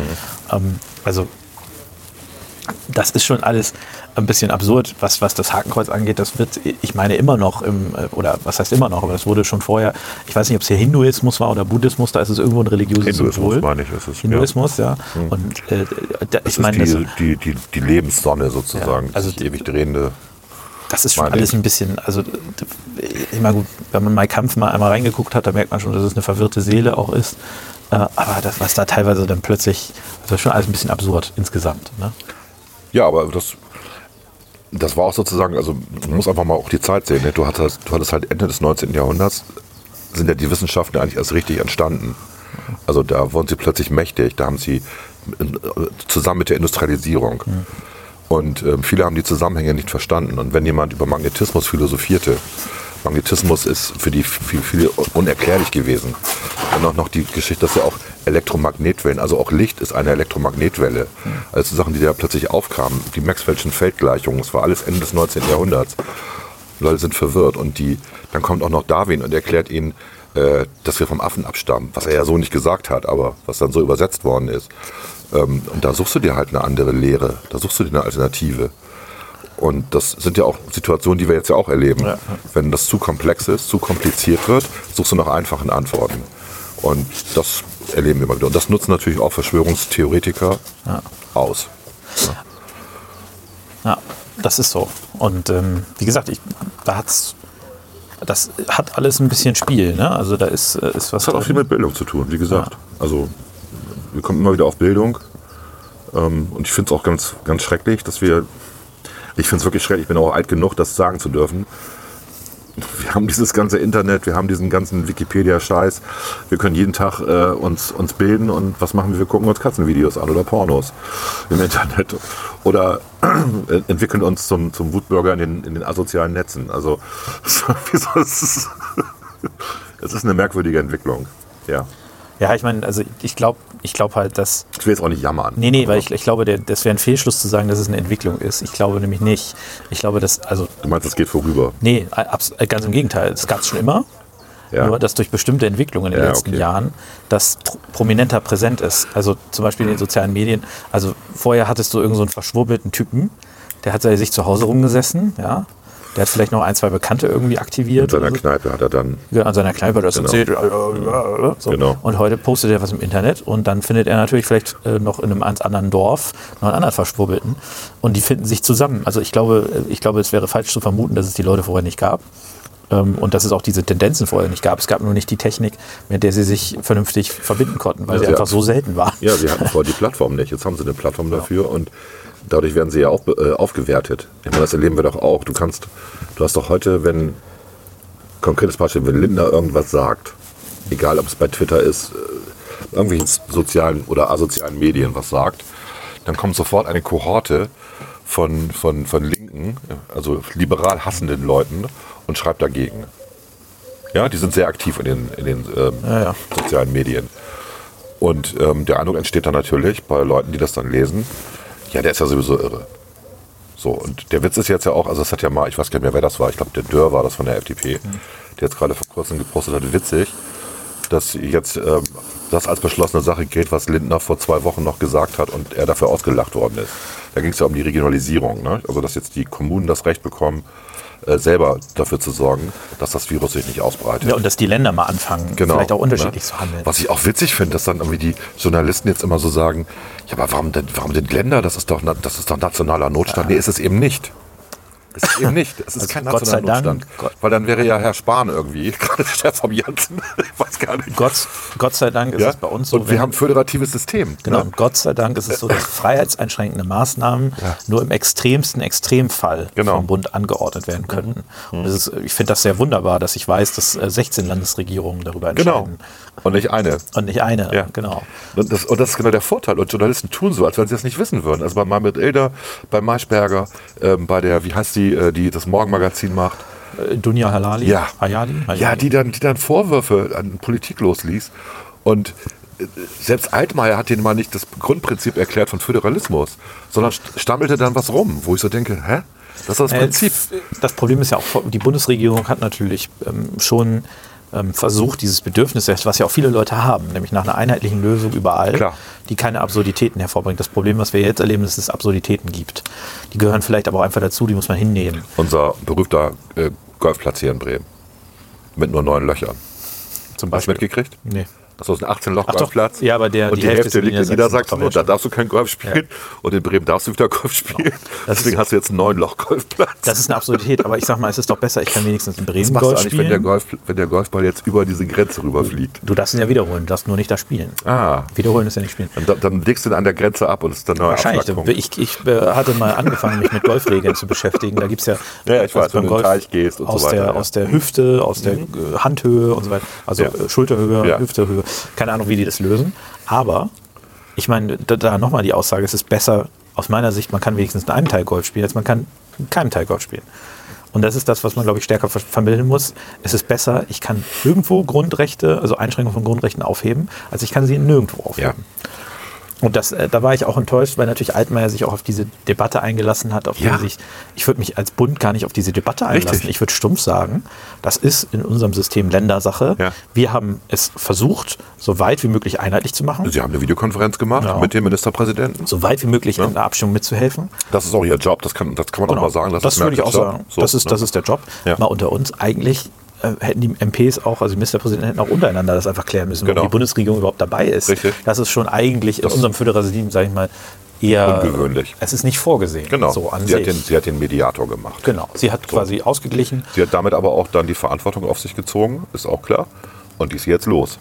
Ähm, also das ist schon alles ein bisschen absurd, was, was das Hakenkreuz angeht. Das wird, ich meine, immer noch im, äh, oder was heißt immer noch, aber das wurde schon vorher, ich weiß nicht, ob es hier Hinduismus war oder Buddhismus, da ist es irgendwo ein religiöses Hinduismus Symbol. meine ich, ist es, ja. Hinduismus, ja. Und äh, da, ich meine, die, die, die, die Lebenssonne sozusagen, Ja, also das ewig drehende. das ist schon alles ein bisschen, also meine, gut, wenn man Mai Kampf mal einmal reingeguckt hat, da merkt man schon, dass es eine verwirrte Seele auch ist. Äh, aber das, was da teilweise dann plötzlich, das ist schon alles ein bisschen absurd insgesamt. Ne? Ja, aber das, das war auch sozusagen, also man muss einfach mal auch die Zeit sehen. Ne? Du, hattest, du hattest halt Ende des 19. Jahrhunderts, sind ja die Wissenschaften eigentlich erst richtig entstanden. Also da wurden sie plötzlich mächtig, da haben sie äh, zusammen mit der Industrialisierung. Und ähm, viele haben die Zusammenhänge nicht verstanden. Und wenn jemand über Magnetismus philosophierte, Magnetismus ist für die für viele unerklärlich gewesen. Dann auch noch die Geschichte, dass ja auch Elektromagnetwellen, also auch Licht ist eine Elektromagnetwelle. Also Sachen, die da plötzlich aufkamen, die Maxwell'schen Feldgleichungen, das war alles Ende des 19. Jahrhunderts. Leute sind verwirrt und die, dann kommt auch noch Darwin und erklärt ihnen, äh, dass wir vom Affen abstammen, was er ja so nicht gesagt hat, aber was dann so übersetzt worden ist. Ähm, und da suchst du dir halt eine andere Lehre, da suchst du dir eine Alternative. Und das sind ja auch Situationen, die wir jetzt ja auch erleben. Ja. Wenn das zu komplex ist, zu kompliziert wird, suchst du nach einfachen Antworten. Und das erleben wir immer wieder. Und das nutzen natürlich auch Verschwörungstheoretiker aus. Ja, das ist so. Und ähm, wie gesagt, ich, da hat's, das hat alles ein bisschen Spiel. Ne? Also da ist, äh, ist was. Das hat auch viel mit Bildung zu tun, wie gesagt. Also wir kommen immer wieder auf Bildung. Ähm, und ich finde es auch ganz, ganz schrecklich, dass wir. Ich finde es wirklich schrecklich, ich bin auch alt genug, das sagen zu dürfen. Wir haben dieses ganze Internet, wir haben diesen ganzen Wikipedia-Scheiß. Wir können jeden Tag äh, uns, uns bilden und was machen wir? Wir gucken uns Katzenvideos an oder Pornos im Internet. Oder äh, entwickeln uns zum, zum Wutbürger in den, in den asozialen Netzen. Also es ist eine merkwürdige Entwicklung. Ja. Ja, ich meine, also ich glaube ich glaub halt, dass. Ich will jetzt auch nicht jammern. Nee, nee, weil ich, ich glaube, der, das wäre ein Fehlschluss zu sagen, dass es eine Entwicklung ist. Ich glaube nämlich nicht. Ich glaube, dass, also, Du meinst, es geht vorüber. nee, äh, ganz im Gegenteil. Es gab es schon immer. Ja. Nur, dass durch bestimmte Entwicklungen in den Ja, letzten okay. Jahren das pr- prominenter präsent ist. Also zum Beispiel in den sozialen Medien. Also vorher hattest du irgendeinen so einen verschwurbelten Typen, der hat sich zu Hause rumgesessen, ja. Der hat vielleicht noch ein, zwei Bekannte irgendwie aktiviert. seiner oder so. Kneipe hat er dann. Ja, an seiner Kneipe hat er das Genau. erzählt. So. Genau. Und heute postet er was im Internet und dann findet er natürlich vielleicht äh, noch in einem anderen Dorf noch einen anderen Verschwurbelten und die finden sich zusammen. Also ich glaube, äh, ich glaube, es wäre falsch zu vermuten, dass es die Leute vorher nicht gab. Ähm, und dass es auch diese Tendenzen vorher nicht gab. Es gab nur nicht die Technik, mit der sie sich vernünftig verbinden konnten, weil Ja, sie sie einfach hatten- so selten waren. Ja, sie hatten vorher die Plattform nicht. Jetzt haben sie eine Plattform dafür und dadurch werden sie ja auch äh, aufgewertet. Ich meine, das erleben wir doch auch. Du kannst, du hast doch heute, wenn, konkretes Beispiel, wenn Lindner irgendwas sagt, egal ob es bei Twitter ist, äh, irgendwelchen sozialen oder asozialen Medien was sagt, dann kommt sofort eine Kohorte von, von, von Linken, also liberal hassenden Leuten und schreibt dagegen. Ja, die sind sehr aktiv in den, in den ähm, Ja, ja. sozialen Medien. Und ähm, der Eindruck entsteht dann natürlich bei Leuten, die das dann lesen, ja, der ist ja sowieso irre. So, und der Witz ist jetzt ja auch, also es hat ja mal, ich weiß gar nicht mehr, wer das war, ich glaube, der Dörr war das von der FDP, der jetzt gerade vor kurzem gepostet hat, witzig, dass jetzt ähm, das als beschlossene Sache gilt, was Lindner vor zwei Wochen noch gesagt hat und er dafür ausgelacht worden ist. Da ging es ja um die Regionalisierung, ne? also dass jetzt die Kommunen das Recht bekommen, äh, selber dafür zu sorgen, dass das Virus sich nicht ausbreitet. Ja, und dass die Länder mal anfangen, Genau. vielleicht auch unterschiedlich Ne? zu handeln. Was ich auch witzig finde, dass dann irgendwie die Journalisten jetzt immer so sagen, ja, aber warum denn, warum denn Länder? Das ist doch, das ist doch nationaler Notstand. Nee, ist es eben nicht. Ist eben nicht. Es ist Also kein Gott sei nationaler Dank. Notstand. Gott- Weil dann wäre ja Herr Spahn irgendwie, gerade der Chef vom Janssen. Ich weiß gar nicht. Gott, Gott sei Dank ist ja? es bei uns so. und wir haben ein föderatives System. Genau, Ne? und Gott sei Dank ist es so, dass freiheitseinschränkende Maßnahmen nur im extremsten Extremfall Genau. vom Bund angeordnet werden könnten. Und das ist, ich finde das sehr wunderbar, dass ich weiß, dass äh, 16 Landesregierungen darüber Genau. Und nicht eine. Und nicht eine, Ja. genau. Und das, und das ist genau der Vorteil. Und Journalisten tun so, als wenn sie das nicht wissen würden. Also bei Marmit Ilder, bei Maischberger, ähm, bei der, wie heißt die, äh, die das Morgenmagazin macht. Äh, Dunja Halali? Ja. Hayali? Ja, Hayali. die dann, die dann Vorwürfe an Politik losließ. Und äh, selbst Altmaier hat denen mal nicht das Grundprinzip erklärt von Föderalismus, sondern st- stammelte dann was rum, wo ich so denke, hä? Das ist das Prinzip. Das Problem ist ja auch, die Bundesregierung hat natürlich ähm, schon ähm, versucht, dieses Bedürfnis, was ja auch viele Leute haben, nämlich nach einer einheitlichen Lösung überall, Klar. die keine Absurditäten hervorbringt. Das Problem, was wir jetzt erleben, ist, dass es Absurditäten gibt. Die gehören vielleicht aber auch einfach dazu, die muss man hinnehmen. Unser berühmter äh, Golfplatz hier in Bremen. Mit nur neun Löchern. Zum Hast du mitgekriegt? Nee. Das ist ein 18 Loch Golfplatz. ja, aber der- und die die, Hälfte Hälfte liegt in Niedersachsen. Und da darfst du kein Golf spielen. Und in Bremen darfst du wieder Golf spielen. Das Deswegen ist- hast du jetzt einen neun Loch Golfplatz. Das ist eine Absurdität, aber ich sag mal, es ist doch besser, ich kann wenigstens in Was Bremen machst du Golf eigentlich, wenn der, spielen. Golf, wenn der Golfball jetzt über diese Grenze rüberfliegt? Du darfst ihn ja wiederholen, du darfst nur nicht da spielen. Ah. Wiederholen ist ja nicht spielen. Und dann, dann legst du ihn an der Grenze ab und es ist dann neuer Wahrscheinlich. Ich, ich äh, hatte mal angefangen, mich mit Golfregeln zu beschäftigen. Da gibt es ja, Ja, ich weiß, also beim wenn du den Teich gehst und so aus, weiter, der, ja. Mhm. aus der Hüfte, aus der äh, Handhöhe und so weiter. Also Ja. äh, Schulterhöhe, Ja. Hüftehöhe. Keine Ahnung, wie die das lösen. Aber ich meine, da, da nochmal die Aussage, es ist besser, aus meiner Sicht, man kann wenigstens in einem Teil Golf spielen, als man kann in keinem Teil Golf spielen. Und das ist das, was man, glaube ich, stärker ver- vermitteln muss. Es ist besser, ich kann irgendwo Grundrechte, also Einschränkungen von Grundrechten aufheben, als ich kann sie nirgendwo aufheben. Und das, äh, da war ich auch enttäuscht, weil natürlich Altmaier sich auch auf diese Debatte eingelassen hat, auf Ja. die sich, ich würde mich als Bund gar nicht auf diese Debatte einlassen. Richtig. Ich würde stumpf sagen, das ist in unserem System Ländersache. Ja. Wir haben es versucht, so weit wie möglich einheitlich zu machen, Sie haben eine Videokonferenz gemacht Ja. mit dem Ministerpräsidenten. so weit wie möglich in der Abstimmung mitzuhelfen. Das ist auch Ihr Job, das kann, das kann man auch mal sagen. das ist würde ich auch Job. sagen. So, das, ist, ne? das ist der Job. Ja. Mal unter uns. Eigentlich hätten die MPs auch, also die Ministerpräsidenten hätten auch untereinander das einfach klären müssen, Genau. ob die Bundesregierung überhaupt dabei ist. Richtig. Das ist schon eigentlich in unserem Föderalismus, sage ich mal, eher Ungewöhnlich. Es ist nicht vorgesehen. Genau. So an sie, hat den, sie hat den Mediator gemacht. Genau. Sie hat quasi ausgeglichen. Sie hat damit aber auch dann die Verantwortung auf sich gezogen, ist auch klar. Und die ist jetzt los.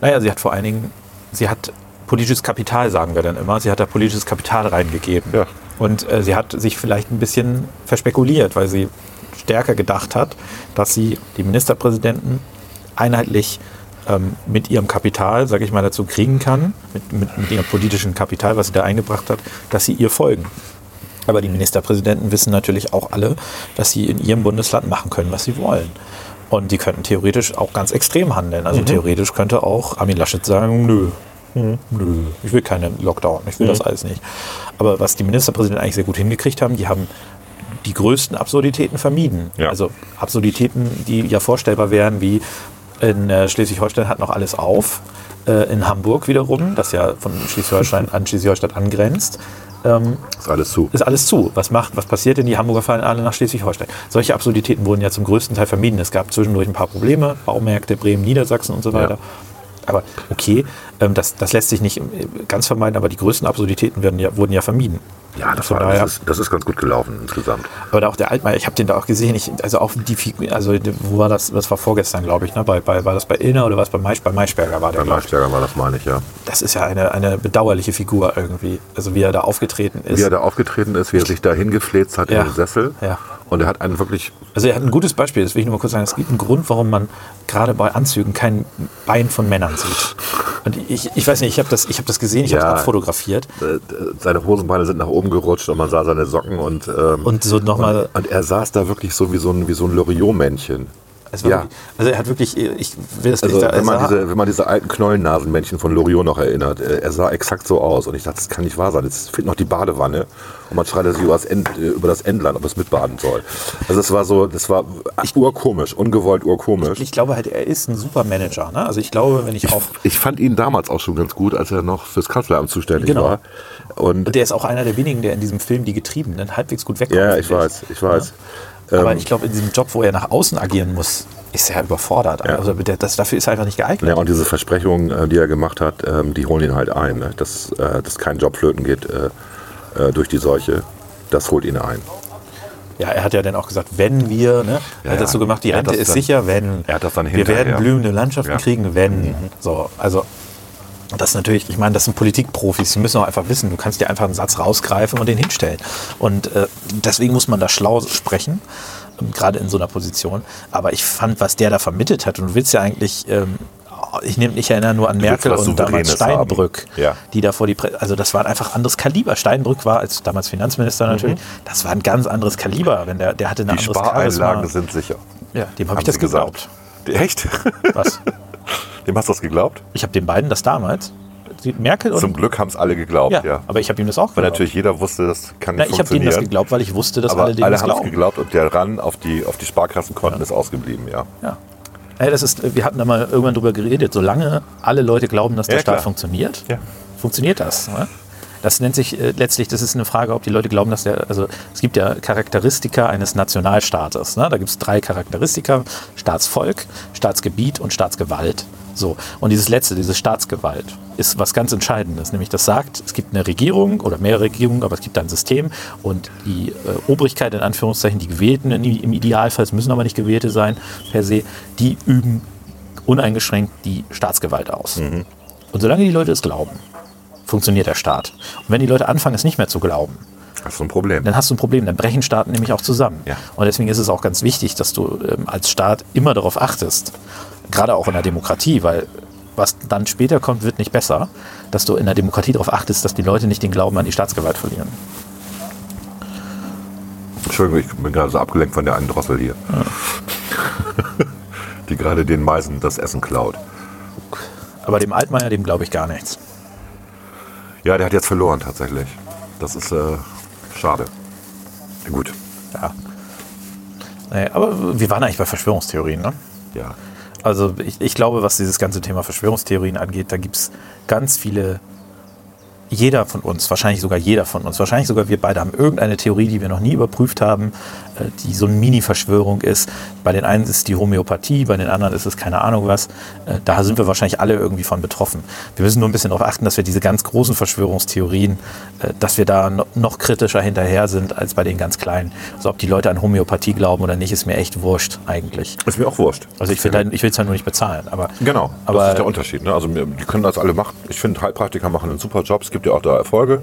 Naja, sie hat vor allen Dingen, sie hat politisches Kapital, sagen wir dann immer. Sie hat da politisches Kapital reingegeben. Ja. Und äh, sie hat sich vielleicht ein bisschen verspekuliert, weil sie stärker gedacht hat, dass sie die Ministerpräsidenten einheitlich ähm, mit ihrem Kapital, sage ich mal, dazu kriegen kann, mit, mit, mit ihrem politischen Kapital, was sie da eingebracht hat, dass sie ihr folgen. Aber die Ministerpräsidenten wissen natürlich auch alle, dass sie in ihrem Bundesland machen können, was sie wollen. Und die könnten theoretisch auch ganz extrem handeln. Also theoretisch könnte auch Armin Laschet sagen, nö, nö, ich will keinen Lockdown, ich will das alles nicht. Aber was die Ministerpräsidenten eigentlich sehr gut hingekriegt haben, die haben die größten Absurditäten vermieden. Ja. Also Absurditäten, die ja vorstellbar wären, wie in äh, Schleswig-Holstein hat noch alles auf. Äh, in Hamburg wiederum, das ja von Schleswig-Holstein an Schleswig-Holstein angrenzt, ähm, Ist alles zu. ist alles zu. Was macht, was passiert denn? Die Hamburger fahren alle nach Schleswig-Holstein. Solche Absurditäten wurden ja zum größten Teil vermieden. Es gab zwischendurch ein paar Probleme, Baumärkte, Bremen, Niedersachsen und so weiter. Aber okay, ähm, das, das lässt sich nicht äh, ganz vermeiden, aber die größten Absurditäten werden ja, wurden ja vermieden. Ja, das, war, daher- das, ist, das ist ganz gut gelaufen insgesamt. Aber da auch der Altmaier, ich habe den da auch gesehen, ich, also auch die Figur, also wo war das, das war vorgestern, glaube ich, ne? bei, bei, war das bei Illner oder was bei Maisch, bei Maischberger war der, Bei. Maischberger war das, meine ich, ja. Das ist ja eine, eine bedauerliche Figur irgendwie, also wie er da aufgetreten ist. Wie er da aufgetreten ist, wie er sich da hingefläzt hat Ja. in den Sessel. Ja. Und er hat einen wirklich, Also er hat ein gutes Beispiel, das will ich nur mal kurz sagen. Es gibt einen Grund, warum man gerade bei Anzügen kein Bein von Männern sieht. Und ich, ich weiß nicht, ich habe das, ich hab das gesehen, ich habe Ja. es abfotografiert. äh, seine Hosenbeine sind nach oben gerutscht und man sah seine Socken und, ähm, Und so nochmal, und er saß da wirklich so wie so ein, wie so ein Loriot-Männchen. Ja. wirklich- also er hat wirklich, ich will das Also nicht, wenn man, diese, wenn man diese alten Knollennasenmännchen von Loriot noch erinnert, äh, er sah exakt so aus. Und ich dachte, das kann nicht wahr sein. Jetzt fehlt noch die Badewanne. Und man streitet sich über das, End, äh, über das Endland, ob es mitbaden soll. Also es war so, das war urkomisch, ungewollt urkomisch. ich glaube halt, er ist ein super Manager. Ne? Also ich glaube, wenn ich auch, Ich fand ihn damals auch schon ganz gut, als er noch fürs Kanzleramt zuständig Genau. war. Und der ist auch einer der wenigen, der in diesem Film Die Getriebenen halbwegs gut wegkommt. ja, ich weiß, ich weiß. Aber Ähm, ich glaube, in diesem Job, wo er nach außen agieren muss, ist er überfordert. Ja. Also der, das, dafür ist er einfach nicht geeignet. Ja, und diese Versprechungen, äh, die er gemacht hat, ähm, die holen ihn halt ein. Ne? Dass, äh, dass kein Job flöten geht äh, durch die Seuche, das holt ihn ein. Ja, er hat ja dann auch gesagt, wenn wir, ne? Er Ja, hat das so gemacht, die Rente ist dann- sicher, wenn. er hat das dann Wir werden blühende Landschaften Ja. Mhm. kriegen, wenn. So, also das natürlich, ich meine, das sind Politikprofis, die müssen auch einfach wissen, du kannst dir einfach einen Satz rausgreifen und den hinstellen. Und äh, deswegen muss man da schlau sprechen, ähm, gerade in so einer Position. Aber ich fand, was der da vermittelt hat, und du willst ja eigentlich, ähm, ich nehme mich erinnere nur an Merkel und damals. Steinbrück, Ja. die da vor die, Pre also das war einfach anderes Kaliber. Steinbrück war als damals Finanzminister natürlich, das war ein ganz anderes Kaliber, wenn der, der hatte ein Die anderes Spareinlagen Charisma. sind sicher. Ja, dem habe ich das Sie gesagt. geglaubt. Echt? Was? Dem hast du das geglaubt? Ich habe den beiden das damals, die Merkel und Zum Glück haben es alle geglaubt, ja, ja. aber ich habe ihm das auch Weil geglaubt. natürlich jeder wusste, das kann Na, nicht ich habe denen funktionieren. das geglaubt, weil ich wusste, dass aber alle denen alle das haben es glauben. geglaubt und der Ran auf die, auf die Sparkassenkonten ist ausgeblieben, ja. Ja. Ja, das ist, wir hatten da mal irgendwann drüber geredet. Solange alle Leute glauben, dass der Ja, Staat klar. funktioniert, Ja. funktioniert das. Ne? Das nennt sich äh, letztlich, das ist eine Frage, ob die Leute glauben, dass der, also es gibt ja Charakteristika eines Nationalstaates. Ne? Da gibt es drei Charakteristika: Staatsvolk, Staatsgebiet und Staatsgewalt. So. Und dieses letzte, diese Staatsgewalt, ist was ganz Entscheidendes. Nämlich das sagt, es gibt eine Regierung oder mehrere Regierungen, aber es gibt ein System und die äh, Obrigkeit, in Anführungszeichen, die Gewählten im Idealfall, es müssen aber nicht Gewählte sein per se, die üben uneingeschränkt die Staatsgewalt aus. Und solange die Leute es glauben, funktioniert der Staat. Und wenn die Leute anfangen, es nicht mehr zu glauben, ist so ein Problem. dann hast du ein Problem. Dann brechen Staaten nämlich auch zusammen. Ja. Und deswegen ist es auch ganz wichtig, dass du ähm, als Staat immer darauf achtest, gerade auch in der Demokratie, weil was dann später kommt, wird nicht besser, dass du in der Demokratie darauf achtest, dass die Leute nicht den Glauben an die Staatsgewalt verlieren. Entschuldigung, ich bin gerade so abgelenkt von der einen Drossel hier. die gerade den Meisen das Essen klaut. Aber dem Altmaier, dem glaube ich gar nichts. Ja, der hat jetzt verloren tatsächlich. Das ist äh, schade. Ja, gut. Ja. Nee, aber wir waren eigentlich bei Verschwörungstheorien, ne? Ja. Also ich, ich glaube, was dieses ganze Thema Verschwörungstheorien angeht, da gibt es ganz viele, jeder von uns, wahrscheinlich sogar jeder von uns, wahrscheinlich sogar wir beide haben irgendeine Theorie, die wir noch nie überprüft haben, die so eine Mini-Verschwörung ist. Bei den einen ist es die Homöopathie, bei den anderen ist es keine Ahnung was. Äh, Da sind wir wahrscheinlich alle irgendwie von betroffen. Wir müssen nur ein bisschen darauf achten, dass wir diese ganz großen Verschwörungstheorien, äh, dass wir da no- noch kritischer hinterher sind als bei den ganz kleinen. Also ob die Leute an Homöopathie glauben oder nicht, ist mir echt wurscht eigentlich. Ist mir auch wurscht. Also ich will es halt nur nicht bezahlen, aber Genau, Aber- das ist der Unterschied. Ne? Also die können das alle machen. Ich finde, Heilpraktiker machen einen super Job. Es gibt ja auch da Erfolge.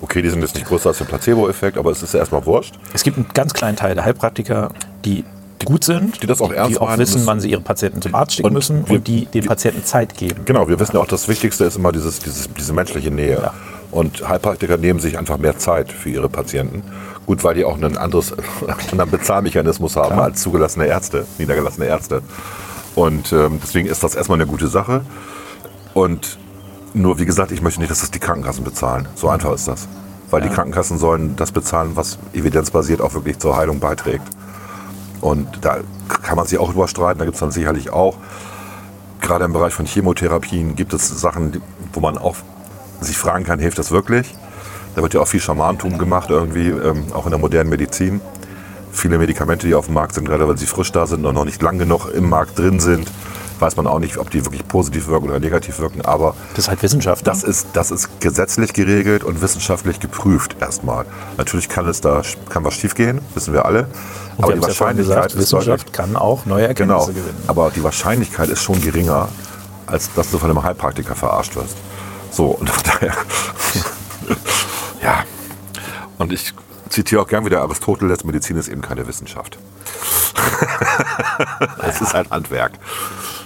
Okay, die sind jetzt nicht größer als der Placebo-Effekt, aber es ist ja erstmal wurscht. es gibt einen ganz kleinen Teil der Heilpraktiker, die gut sind, Die das auch ernst die auch wissen, wann sie ihre Patienten zum Arzt schicken Und müssen wir- und die den Patienten Zeit geben. Genau, wir wissen ja auch, das Wichtigste ist immer dieses, dieses, diese menschliche Nähe. Ja. Und Heilpraktiker nehmen sich einfach mehr Zeit für ihre Patienten. Gut, weil die auch ein anderes, einen anderen Bezahlmechanismus haben Klar. als zugelassene Ärzte, niedergelassene Ärzte. Und ähm, deswegen ist das erstmal eine gute Sache. Und nur, wie gesagt, ich möchte nicht, dass das die Krankenkassen bezahlen. So einfach ist das. Weil die Krankenkassen sollen das bezahlen, was evidenzbasiert auch wirklich zur Heilung beiträgt. Und da kann man sich auch überstreiten, da gibt es dann sicherlich auch gerade im Bereich von Chemotherapien gibt es Sachen, wo man auch sich fragen kann, hilft das wirklich? Da wird ja auch viel Schamantum gemacht irgendwie, ähm, auch in der modernen Medizin. Viele Medikamente, die auf dem Markt sind, gerade weil sie frisch da sind und noch nicht lang genug im Markt drin sind, weiß man auch nicht, ob die wirklich positiv wirken oder negativ wirken. Aber Das ist halt Wissenschaft. ne? das ist, das ist gesetzlich geregelt und wissenschaftlich geprüft erstmal. Natürlich kann es da kann was schiefgehen, wissen wir alle. und aber die es ja Wahrscheinlichkeit gesagt, Wissenschaft kann auch neue Erkenntnisse Genau, gewinnen. aber die Wahrscheinlichkeit ist schon geringer, als dass du von einem Heilpraktiker verarscht wirst. So, und von daher, ja. Und ich zitiere auch gern wieder Aristoteles, Medizin ist eben keine Wissenschaft. es ist ein Handwerk.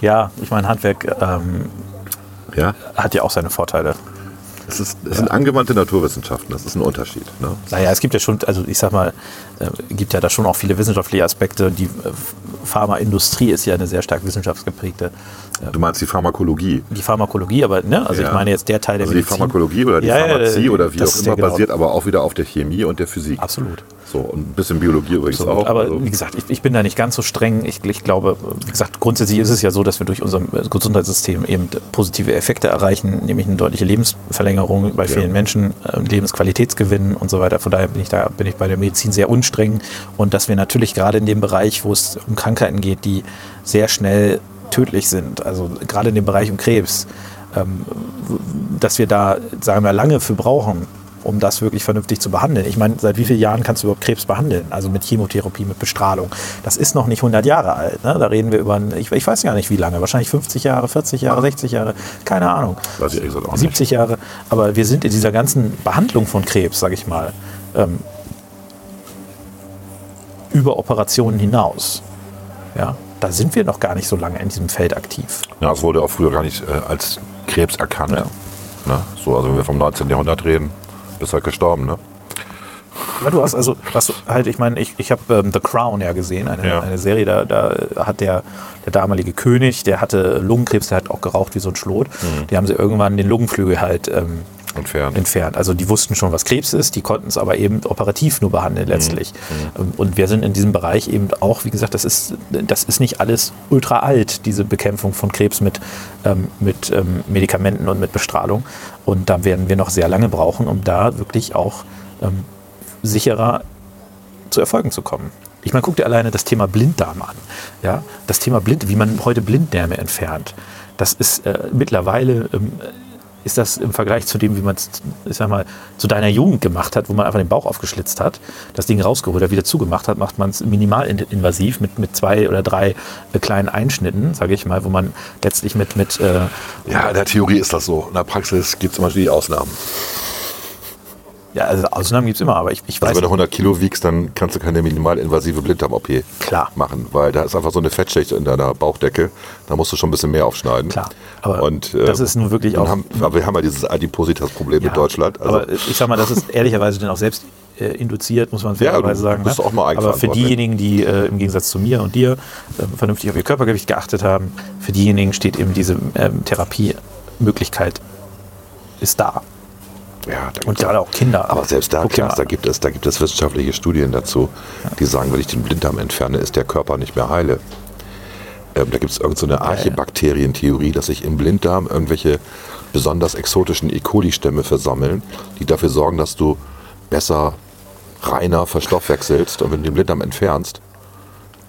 Ja, ich meine, Handwerk ähm, Ja? hat ja auch seine Vorteile. Es, ist, es sind angewandte Naturwissenschaften, das ist ein Unterschied. Ne? Naja, es gibt ja schon, also ich sag mal, äh, gibt ja da schon auch viele wissenschaftliche Aspekte. Die äh, Pharmaindustrie ist ja eine sehr stark wissenschaftsgeprägte. Du meinst die Pharmakologie. Die Pharmakologie, aber ne, also Ja. ich meine jetzt der Teil der Also die Medizin. Pharmakologie oder die Ja, ja, Pharmazie oder wie auch ja immer genau. basiert aber auch wieder auf der Chemie und der Physik. Absolut. So, und ein bisschen Biologie übrigens Absolut. auch. Aber also- wie gesagt, ich, ich bin da nicht ganz so streng. Ich, ich glaube, wie gesagt, grundsätzlich ist es ja so, dass wir durch unser Gesundheitssystem eben positive Effekte erreichen, nämlich eine deutliche Lebensverlängerung bei vielen Menschen, äh, Lebensqualitätsgewinn und so weiter. Von daher bin ich da bin ich bei der Medizin sehr unstreng und dass wir natürlich gerade in dem Bereich, wo es um Krankheiten geht, die sehr schnell tödlich sind, also gerade in dem Bereich um Krebs, ähm, dass wir da, sagen wir, lange für brauchen, um das wirklich vernünftig zu behandeln. Ich meine, seit wie vielen Jahren kannst du überhaupt Krebs behandeln? Also mit Chemotherapie, mit Bestrahlung. Das ist noch nicht 100 Jahre alt. Ne? Da reden wir über, ein, ich, ich weiß gar nicht wie lange, wahrscheinlich 50 Jahre, 40 Jahre, 60 Jahre, keine Ahnung. Weiß ich auch nicht. 70 Jahre. Aber wir sind in dieser ganzen Behandlung von Krebs, sage ich mal, ähm, über Operationen hinaus. Ja, da sind wir noch gar nicht so lange in diesem Feld aktiv. Ja, es wurde auch früher gar nicht äh, als Krebs erkannt. Ja. Ne? So, also wenn wir vom 19. Jahrhundert reden, bist halt gestorben, ne? Ja, du hast also, was halt, ich meine, ich, ich habe ähm, The Crown ja gesehen, eine, Ja. eine Serie, da, da hat der, der damalige König, der hatte Lungenkrebs, der hat auch geraucht wie so ein Schlot. Die haben sie irgendwann den Lungenflügel halt ähm, Entfernt. entfernt. Also die wussten schon, was Krebs ist, die konnten es aber eben operativ nur behandeln letztlich. Ähm, Und wir sind in diesem Bereich eben auch, wie gesagt, das ist, das ist nicht alles ultra alt, diese Bekämpfung von Krebs mit, ähm, mit ähm, Medikamenten und mit Bestrahlung. Und da werden wir noch sehr lange brauchen, um da wirklich auch ähm, sicherer zu Erfolgen zu kommen. Ich meine, guck dir alleine das Thema Blinddarm an. Ja? Das Thema Blind, wie man heute Blinddärme entfernt. Das ist äh, mittlerweile ähm, ist das im Vergleich zu dem, wie man es, ich sag mal, zu deiner Jugend gemacht hat, wo man einfach den Bauch aufgeschlitzt hat, das Ding rausgeholt hat, wieder zugemacht hat, macht man es minimalinvasiv mit, mit zwei oder drei äh, kleinen Einschnitten, sage ich mal, wo man letztlich mit, mit äh, Ja, in der Theorie ist das so. In der Praxis gibt es Beispiel die Ausnahmen. Ja, also Ausnahmen gibt es immer, aber ich, ich Also weiß wenn du 100 Kilo wiegst, dann kannst du keine minimalinvasive Blinddarm-OP machen, weil da ist einfach so eine Fettschicht in deiner Bauchdecke. Da musst du schon ein bisschen mehr aufschneiden. Klar, aber Und, äh, das ist nun wirklich auch- Haben, aber wir haben ja dieses Adipositas-Problem Ja, in Deutschland. Also, aber ich sag mal, das ist ehrlicherweise dann auch selbst äh, induziert, muss man fairerweise du sagen. ne? auch mal Aber für diejenigen, die äh, im Gegensatz zu mir und dir äh, vernünftig auf ihr Körpergewicht geachtet haben, für diejenigen steht eben diese ähm, Therapiemöglichkeit ist da. Ja, da Und gerade auch Kinder. Aber selbst da, mal da gibt es, da gibt es wissenschaftliche Studien dazu, die sagen, wenn ich den Blinddarm entferne, ist der Körper nicht mehr heile. Ähm, da gibt es irgendeine so Archibakterientheorie, dass sich im Blinddarm irgendwelche besonders exotischen E. coli-Stämme versammeln, die dafür sorgen, dass du besser, reiner verstoffwechselst. Und wenn du den Blinddarm entfernst,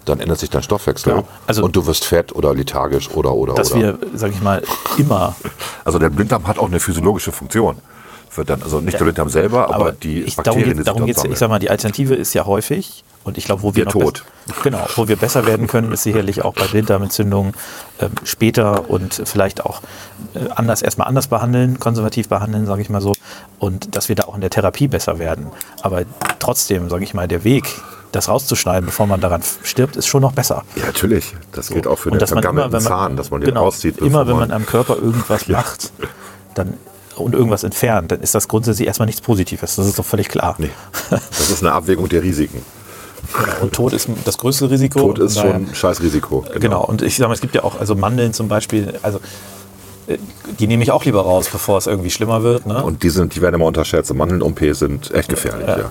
dann ändert sich dein Stoffwechsel Genau. Also- und du wirst fett oder lethargisch oder oder dass oder. wir, sag ich mal, immer also der Blinddarm hat auch eine physiologische Funktion. Für dann, also nicht der Blinddarm selber, aber, Aber die ich, Bakterien, darum geht, darum geht's, ich sag mal, die Alternative ist ja häufig und ich glaube, wo wir bess- genau, wo wir besser werden können, ist sicherlich auch bei Blinddarmentzündungen ähm, später und vielleicht auch äh, anders erstmal anders behandeln, konservativ behandeln, sage ich mal so, und dass wir da auch in der Therapie besser werden. Aber trotzdem, sage ich mal, der Weg, das rauszuschneiden, bevor man daran stirbt, ist schon noch besser. Ja, natürlich. Das gilt auch für den Und immer, vergammelten wenn man, Zahn, dass man den genau, rauszieht. immer wenn man am Körper irgendwas macht, dann und irgendwas entfernt, dann ist das grundsätzlich erstmal nichts Positives. Das ist doch völlig klar. Nee, das ist eine Abwägung der Risiken. Und Tod ist das größte Risiko. Tod ist schon ein scheiß Risiko. Genau. Und ich sage mal, es gibt ja auch, also Mandeln zum Beispiel, also äh, die nehme ich auch lieber raus, bevor es irgendwie schlimmer wird. Ne? Und die, sind, die werden immer unterschätzt. Mandeln-OP sind echt gefährlich, ja.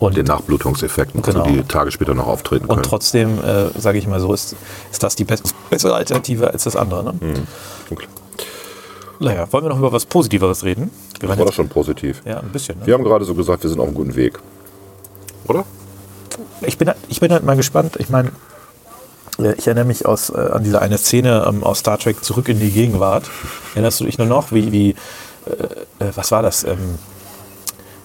Und- Den Nachblutungseffekten, Genau. also die Tage später noch auftreten Und können. trotzdem, äh, sage ich mal so, ist, ist das die bess- bessere Alternative als das andere. Ne? Mhm. Okay. Naja, wollen wir noch über was Positiveres reden? Wir waren War das jetzt, schon positiv. ja, ein bisschen. Ne? Wir haben gerade so gesagt, wir sind auf einem guten Weg. Oder? Ich, bin, ich bin halt mal gespannt. Ich meine, äh, ich erinnere mich aus, äh, an diese eine Szene ähm, aus Star Trek Zurück in die Gegenwart. Erinnerst du dich nur noch, wie, wie äh, äh, was war das? Ähm,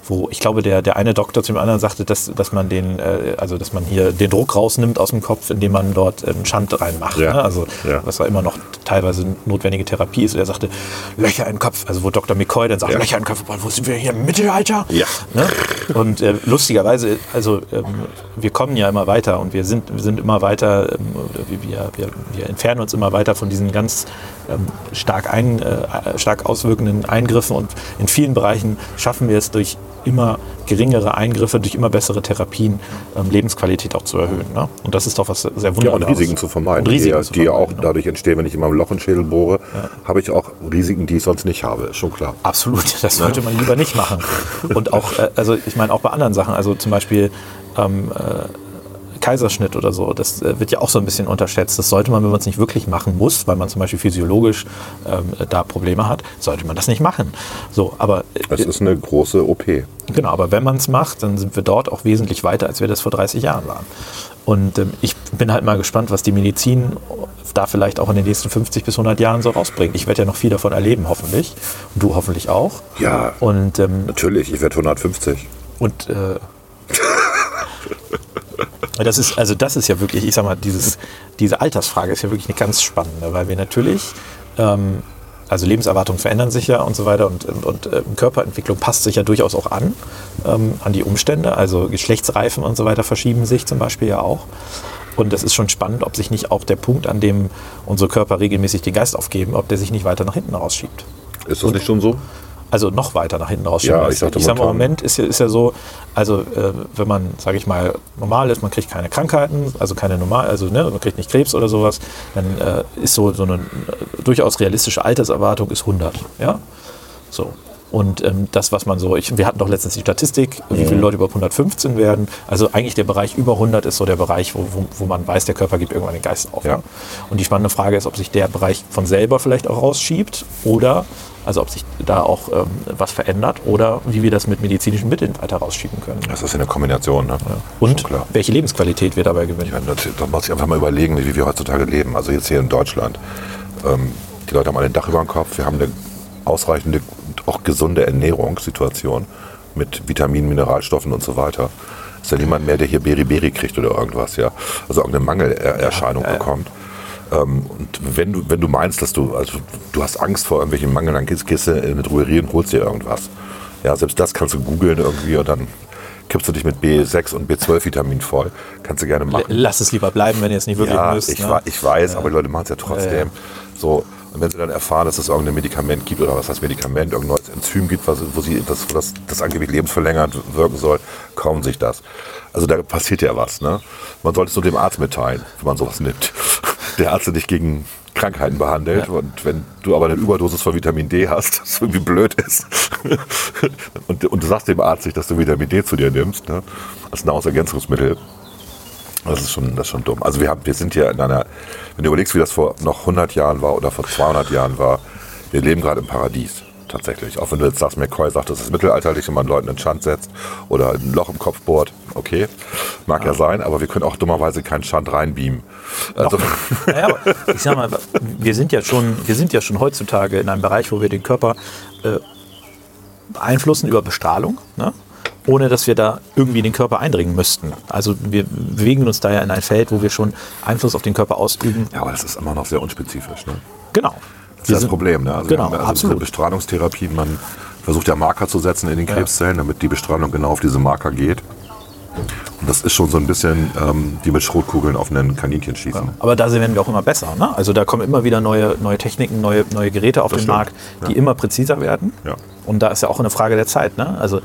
wo ich glaube, der, der eine Doktor zum anderen sagte, dass, dass man den, äh, also dass man hier den Druck rausnimmt aus dem Kopf, indem man dort einen Schand reinmacht. Ja. Ne? Also Ja. was ja immer noch teilweise notwendige Therapie ist. Und er sagte, Löcher in den Kopf. Also wo Dr. McCoy dann sagt, Ja. Löcher in den Kopf, wo sind wir hier im Mittelalter? Ja. Ne? Und äh, lustigerweise, also ähm, wir kommen ja immer weiter und wir sind, wir sind immer weiter, ähm, wir, wir, wir, entfernen uns immer weiter von diesen ganz ähm, stark, ein, äh, stark auswirkenden Eingriffen und in vielen Bereichen schaffen wir es durch immer geringere Eingriffe, durch immer bessere Therapien ähm, Lebensqualität auch zu erhöhen. Ne? Und das ist doch was sehr Ja, wunderbares. und Risiken zu vermeiden, Und Risiken die, zu die ja vermeiden, auch genau. dadurch entstehen, wenn ich immer ein Loch in den Schädel bohre, habe ich auch Risiken, die ich sonst nicht habe. Ist schon klar. Absolut, das sollte man lieber nicht machen. Und auch, äh, also ich meine auch bei anderen Sachen, also zum Beispiel ähm, äh, Kaiserschnitt oder so, das äh, wird ja auch so ein bisschen unterschätzt. Das sollte man, wenn man es nicht wirklich machen muss, weil man zum Beispiel physiologisch ähm, da Probleme hat, sollte man das nicht machen. So, aber äh, Es ist eine große OP. Genau, aber wenn man es macht, dann sind wir dort auch wesentlich weiter, als wir das vor 30 Jahren waren. Und ähm, ich bin halt mal gespannt, was die Medizin da vielleicht auch in den nächsten 50 bis 100 Jahren so rausbringen. Ich werde ja noch viel davon erleben, hoffentlich. Und du hoffentlich auch. Ja, Und, ähm, natürlich, ich werde 150. und äh, das ist, also das ist ja wirklich, ich sag mal, dieses, diese Altersfrage ist ja wirklich eine ganz spannende, weil wir natürlich, ähm, also Lebenserwartungen verändern sich ja und so weiter und, und, ähm, Körperentwicklung passt sich ja durchaus auch an, ähm, an die Umstände. Also Geschlechtsreifen und so weiter verschieben sich zum Beispiel ja auch. Und das ist schon spannend, ob sich nicht auch der Punkt, an dem unsere Körper regelmäßig den Geist aufgeben, ob der sich nicht weiter nach hinten rausschiebt. Ist das nicht schon so? Also noch weiter nach hinten rausschieben. Ja, ich dachte ich sag mal, im Moment ist ja, ist ja so, also äh, wenn man, sage ich mal, normal ist, man kriegt keine Krankheiten, also keine normal, also ne, man kriegt nicht Krebs oder sowas, dann äh, ist so, so eine äh, durchaus realistische Alterserwartung ist 100. Ja? So. Und ähm, das, was man so, ich, wir hatten doch letztens die Statistik, wie viele Leute über 115 werden. Also eigentlich der Bereich über 100 ist so der Bereich, wo, wo, wo man weiß, der Körper gibt irgendwann den Geist auf. Ja. Und die spannende Frage ist, ob sich der Bereich von selber vielleicht auch rausschiebt oder, also ob sich da auch ähm, was verändert oder wie wir das mit medizinischen Mitteln weiter rausschieben können. Das ist eine Kombination, ne? Und Schon klar. welche Lebensqualität wir dabei gewinnen. Ich meine, das- Da muss ich einfach mal überlegen, wie wir heutzutage leben. Also jetzt hier in Deutschland. Ähm, die Leute haben alle ein Dach über dem Kopf. Wir haben eine ausreichende und auch gesunde Ernährungssituation mit Vitaminen, Mineralstoffen und so weiter. Ist ja niemand mehr, der hier Beriberi kriegt oder irgendwas, ja. Also irgendeine Mangelerscheinung bekommt. Ähm, und wenn du, wenn du meinst, dass du, also du hast Angst vor irgendwelchen Mangeln, dann gehst, gehst du in eine Drogerie und holst dir irgendwas. Ja, selbst das kannst du googeln irgendwie und dann kippst du dich mit B6 und B12-Vitamin voll. Kannst du gerne machen. Lass es lieber bleiben, wenn ihr es nicht wirklich Ja, müsst. ich, ne? ich weiß, aber die Leute machen es ja trotzdem. Ja, ja. So, und wenn sie dann erfahren, dass es irgendein Medikament gibt oder was heißt Medikament, irgendein neues Enzym gibt, was, wo, sie, das, wo das, das angeblich lebensverlängernd wirken soll, kaufen sich das. Also da passiert ja was. Ne? Man sollte es nur dem Arzt mitteilen, wenn man sowas nimmt. Der Arzt, der dich gegen Krankheiten behandelt. Und wenn du aber eine Überdosis von Vitamin D hast, was irgendwie blöd ist, und, und du sagst dem Arzt nicht, dass du Vitamin D zu dir nimmst, ne? als Nahrungsergänzungsmittel, das ist schon, das ist schon dumm. Also wir, haben, wir sind hier in einer, wenn du überlegst, wie das vor noch 100 Jahren war oder vor 200 Jahren war, wir leben gerade im Paradies. Tatsächlich. Auch wenn du jetzt sagst, McCoy sagt, das ist mittelalterlich und man Leuten einen Schand setzt oder ein Loch im Kopf bohrt. Okay, mag ja sein, aber wir können auch dummerweise keinen Schand reinbeamen. Also, Naja, aber ich sag mal, wir sind ja schon, wir sind ja schon heutzutage in einem Bereich, wo wir den Körper äh, beeinflussen über Bestrahlung, ne? Ohne dass wir da irgendwie in den Körper eindringen müssten. Also wir bewegen uns da ja in ein Feld, wo wir schon Einfluss auf den Körper ausüben. ja, aber das ist immer noch sehr unspezifisch. Ne? Genau. Das ist ja das Problem. Ne? Also Genau, wir haben ja also absolut. diese Bestrahlungstherapien, man versucht ja Marker zu setzen in den Krebszellen, damit die Bestrahlung genau auf diese Marker geht. Und das ist schon so ein bisschen ähm, wie mit Schrotkugeln auf einen Kaninchen schießen. Aber da werden wir auch immer besser. Ne? Also da kommen immer wieder neue, neue Techniken, neue, neue Geräte auf Das den stimmt. Markt, die Ja. immer präziser werden. Ja. Und da ist ja auch eine Frage der Zeit. Ne? Also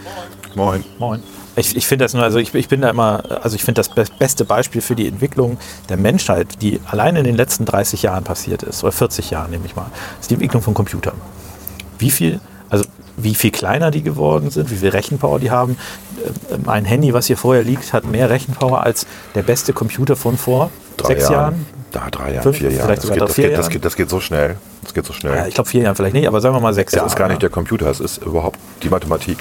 Moin. Moin. Ich, ich finde das nur, also ich, ich bin da immer, also ich finde das be- beste Beispiel für die Entwicklung der Menschheit, die allein in den letzten 30 Jahren passiert ist, oder 40 Jahren nehme ich mal, ist die Entwicklung von Computern. Wie viel, also wie viel kleiner die geworden sind, wie viel Rechenpower die haben. Äh, Mein Handy, was hier vorher liegt, hat mehr Rechenpower als der beste Computer von vor sechs Jahren. Da, drei Jahren, Fünf, vier Jahren. vielleicht Das sogar geht, drei, das, vier geht, das, Jahren. geht, das geht so schnell. Das geht so schnell. Ja, ich glaube vier Jahren vielleicht nicht, aber sagen wir mal sechs es Jahre. ist gar nicht ja. der Computer, es ist überhaupt die Mathematik.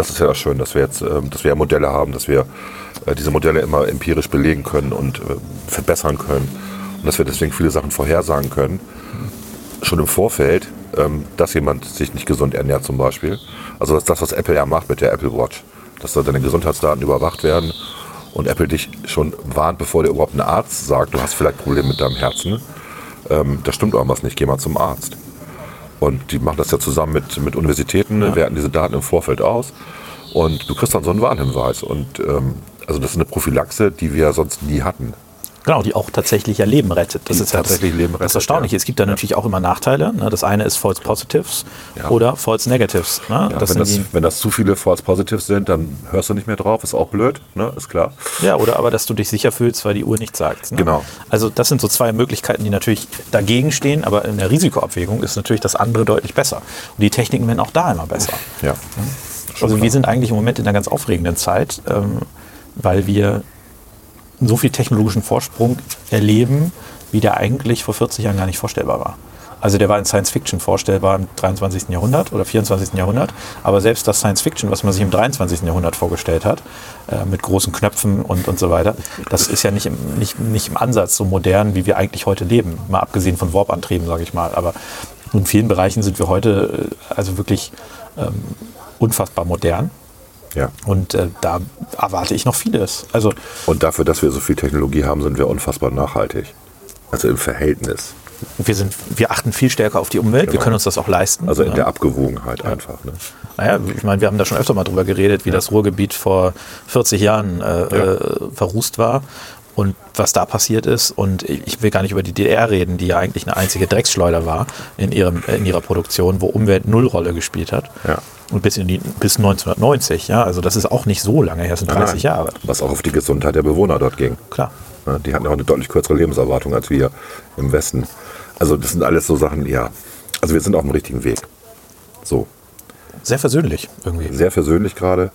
Das ist ja das Schön, dass wir jetzt, ähm, dass wir Modelle haben, dass wir äh, diese Modelle immer empirisch belegen können und äh, verbessern können. Und dass wir deswegen viele Sachen vorhersagen können. Schon im Vorfeld, ähm, dass jemand sich nicht gesund ernährt zum Beispiel. Also das, was Apple ja macht mit der Apple Watch. Dass da deine Gesundheitsdaten überwacht werden und Apple dich schon warnt, bevor dir überhaupt ein Arzt sagt, du hast vielleicht Probleme mit deinem Herzen. Ähm, da stimmt irgendwas nicht, geh mal zum Arzt. Und die machen das ja zusammen mit, mit Universitäten, werten diese Daten im Vorfeld aus. Und du kriegst dann so einen Warnhinweis. Und ähm, also das ist eine Prophylaxe, die wir sonst nie hatten. Genau, die auch tatsächlich ja Leben rettet. Das Die ist tatsächlich das, Leben das rettet, Erstaunliche. ja. Es gibt da natürlich auch immer Nachteile. Ne? Das eine ist False Positives Ja. oder False Negatives. Ne? Ja, das wenn, das, wenn das zu viele False Positives sind, dann hörst du nicht mehr drauf. Ist auch blöd, ne? ist klar. ja, oder aber, dass du dich sicher fühlst, weil die Uhr nichts sagt. Ne? Genau. Also das sind so zwei Möglichkeiten, die natürlich dagegen stehen, aber in der Risikoabwägung ist natürlich das andere deutlich besser. Und die Techniken werden auch da immer besser. Ja. Also wir sind eigentlich im Moment in einer ganz aufregenden Zeit, ähm, weil wir so viel technologischen Vorsprung erleben, wie der eigentlich vor 40 Jahren gar nicht vorstellbar war. Also der war in Science Fiction vorstellbar im 23. Jahrhundert oder 24. Jahrhundert. Aber selbst das Science Fiction, was man sich im 23. Jahrhundert vorgestellt hat, äh, mit großen Knöpfen und, und so weiter, das ist ja nicht im, nicht, nicht im Ansatz so modern, wie wir eigentlich heute leben. Mal abgesehen von Warp-Antrieben, sage ich mal. Aber in vielen Bereichen sind wir heute äh, also wirklich ähm, unfassbar modern. Ja. Und äh, da erwarte ich noch vieles. Also Und dafür, dass wir so viel Technologie haben, sind wir unfassbar nachhaltig. Also im Verhältnis. wir, sind, wir achten viel stärker auf die Umwelt. Wir Genau. können uns das auch leisten. Also in Ja. der Abgewogenheit einfach. Ne? Naja, ich meine, wir haben da schon öfter mal drüber geredet, wie das Ruhrgebiet vor 40 Jahren äh, äh, verrußt war und was da passiert ist. Und ich ich will gar nicht über die DDR reden, die ja eigentlich eine einzige Drecksschleuder war in, ihrem, in ihrer Produktion, wo Umwelt null Rolle gespielt hat. Ja. Und bis, in die, bis 1990, ja. Also das ist auch nicht so lange her, das sind 30 Jahre. Was auch auf die Gesundheit der Bewohner dort ging. Klar. Die hatten auch eine deutlich kürzere Lebenserwartung als wir im Westen. Also das sind alles so Sachen, ja. Also wir sind auf dem richtigen Weg. So, Sehr versöhnlich irgendwie. sehr versöhnlich gerade.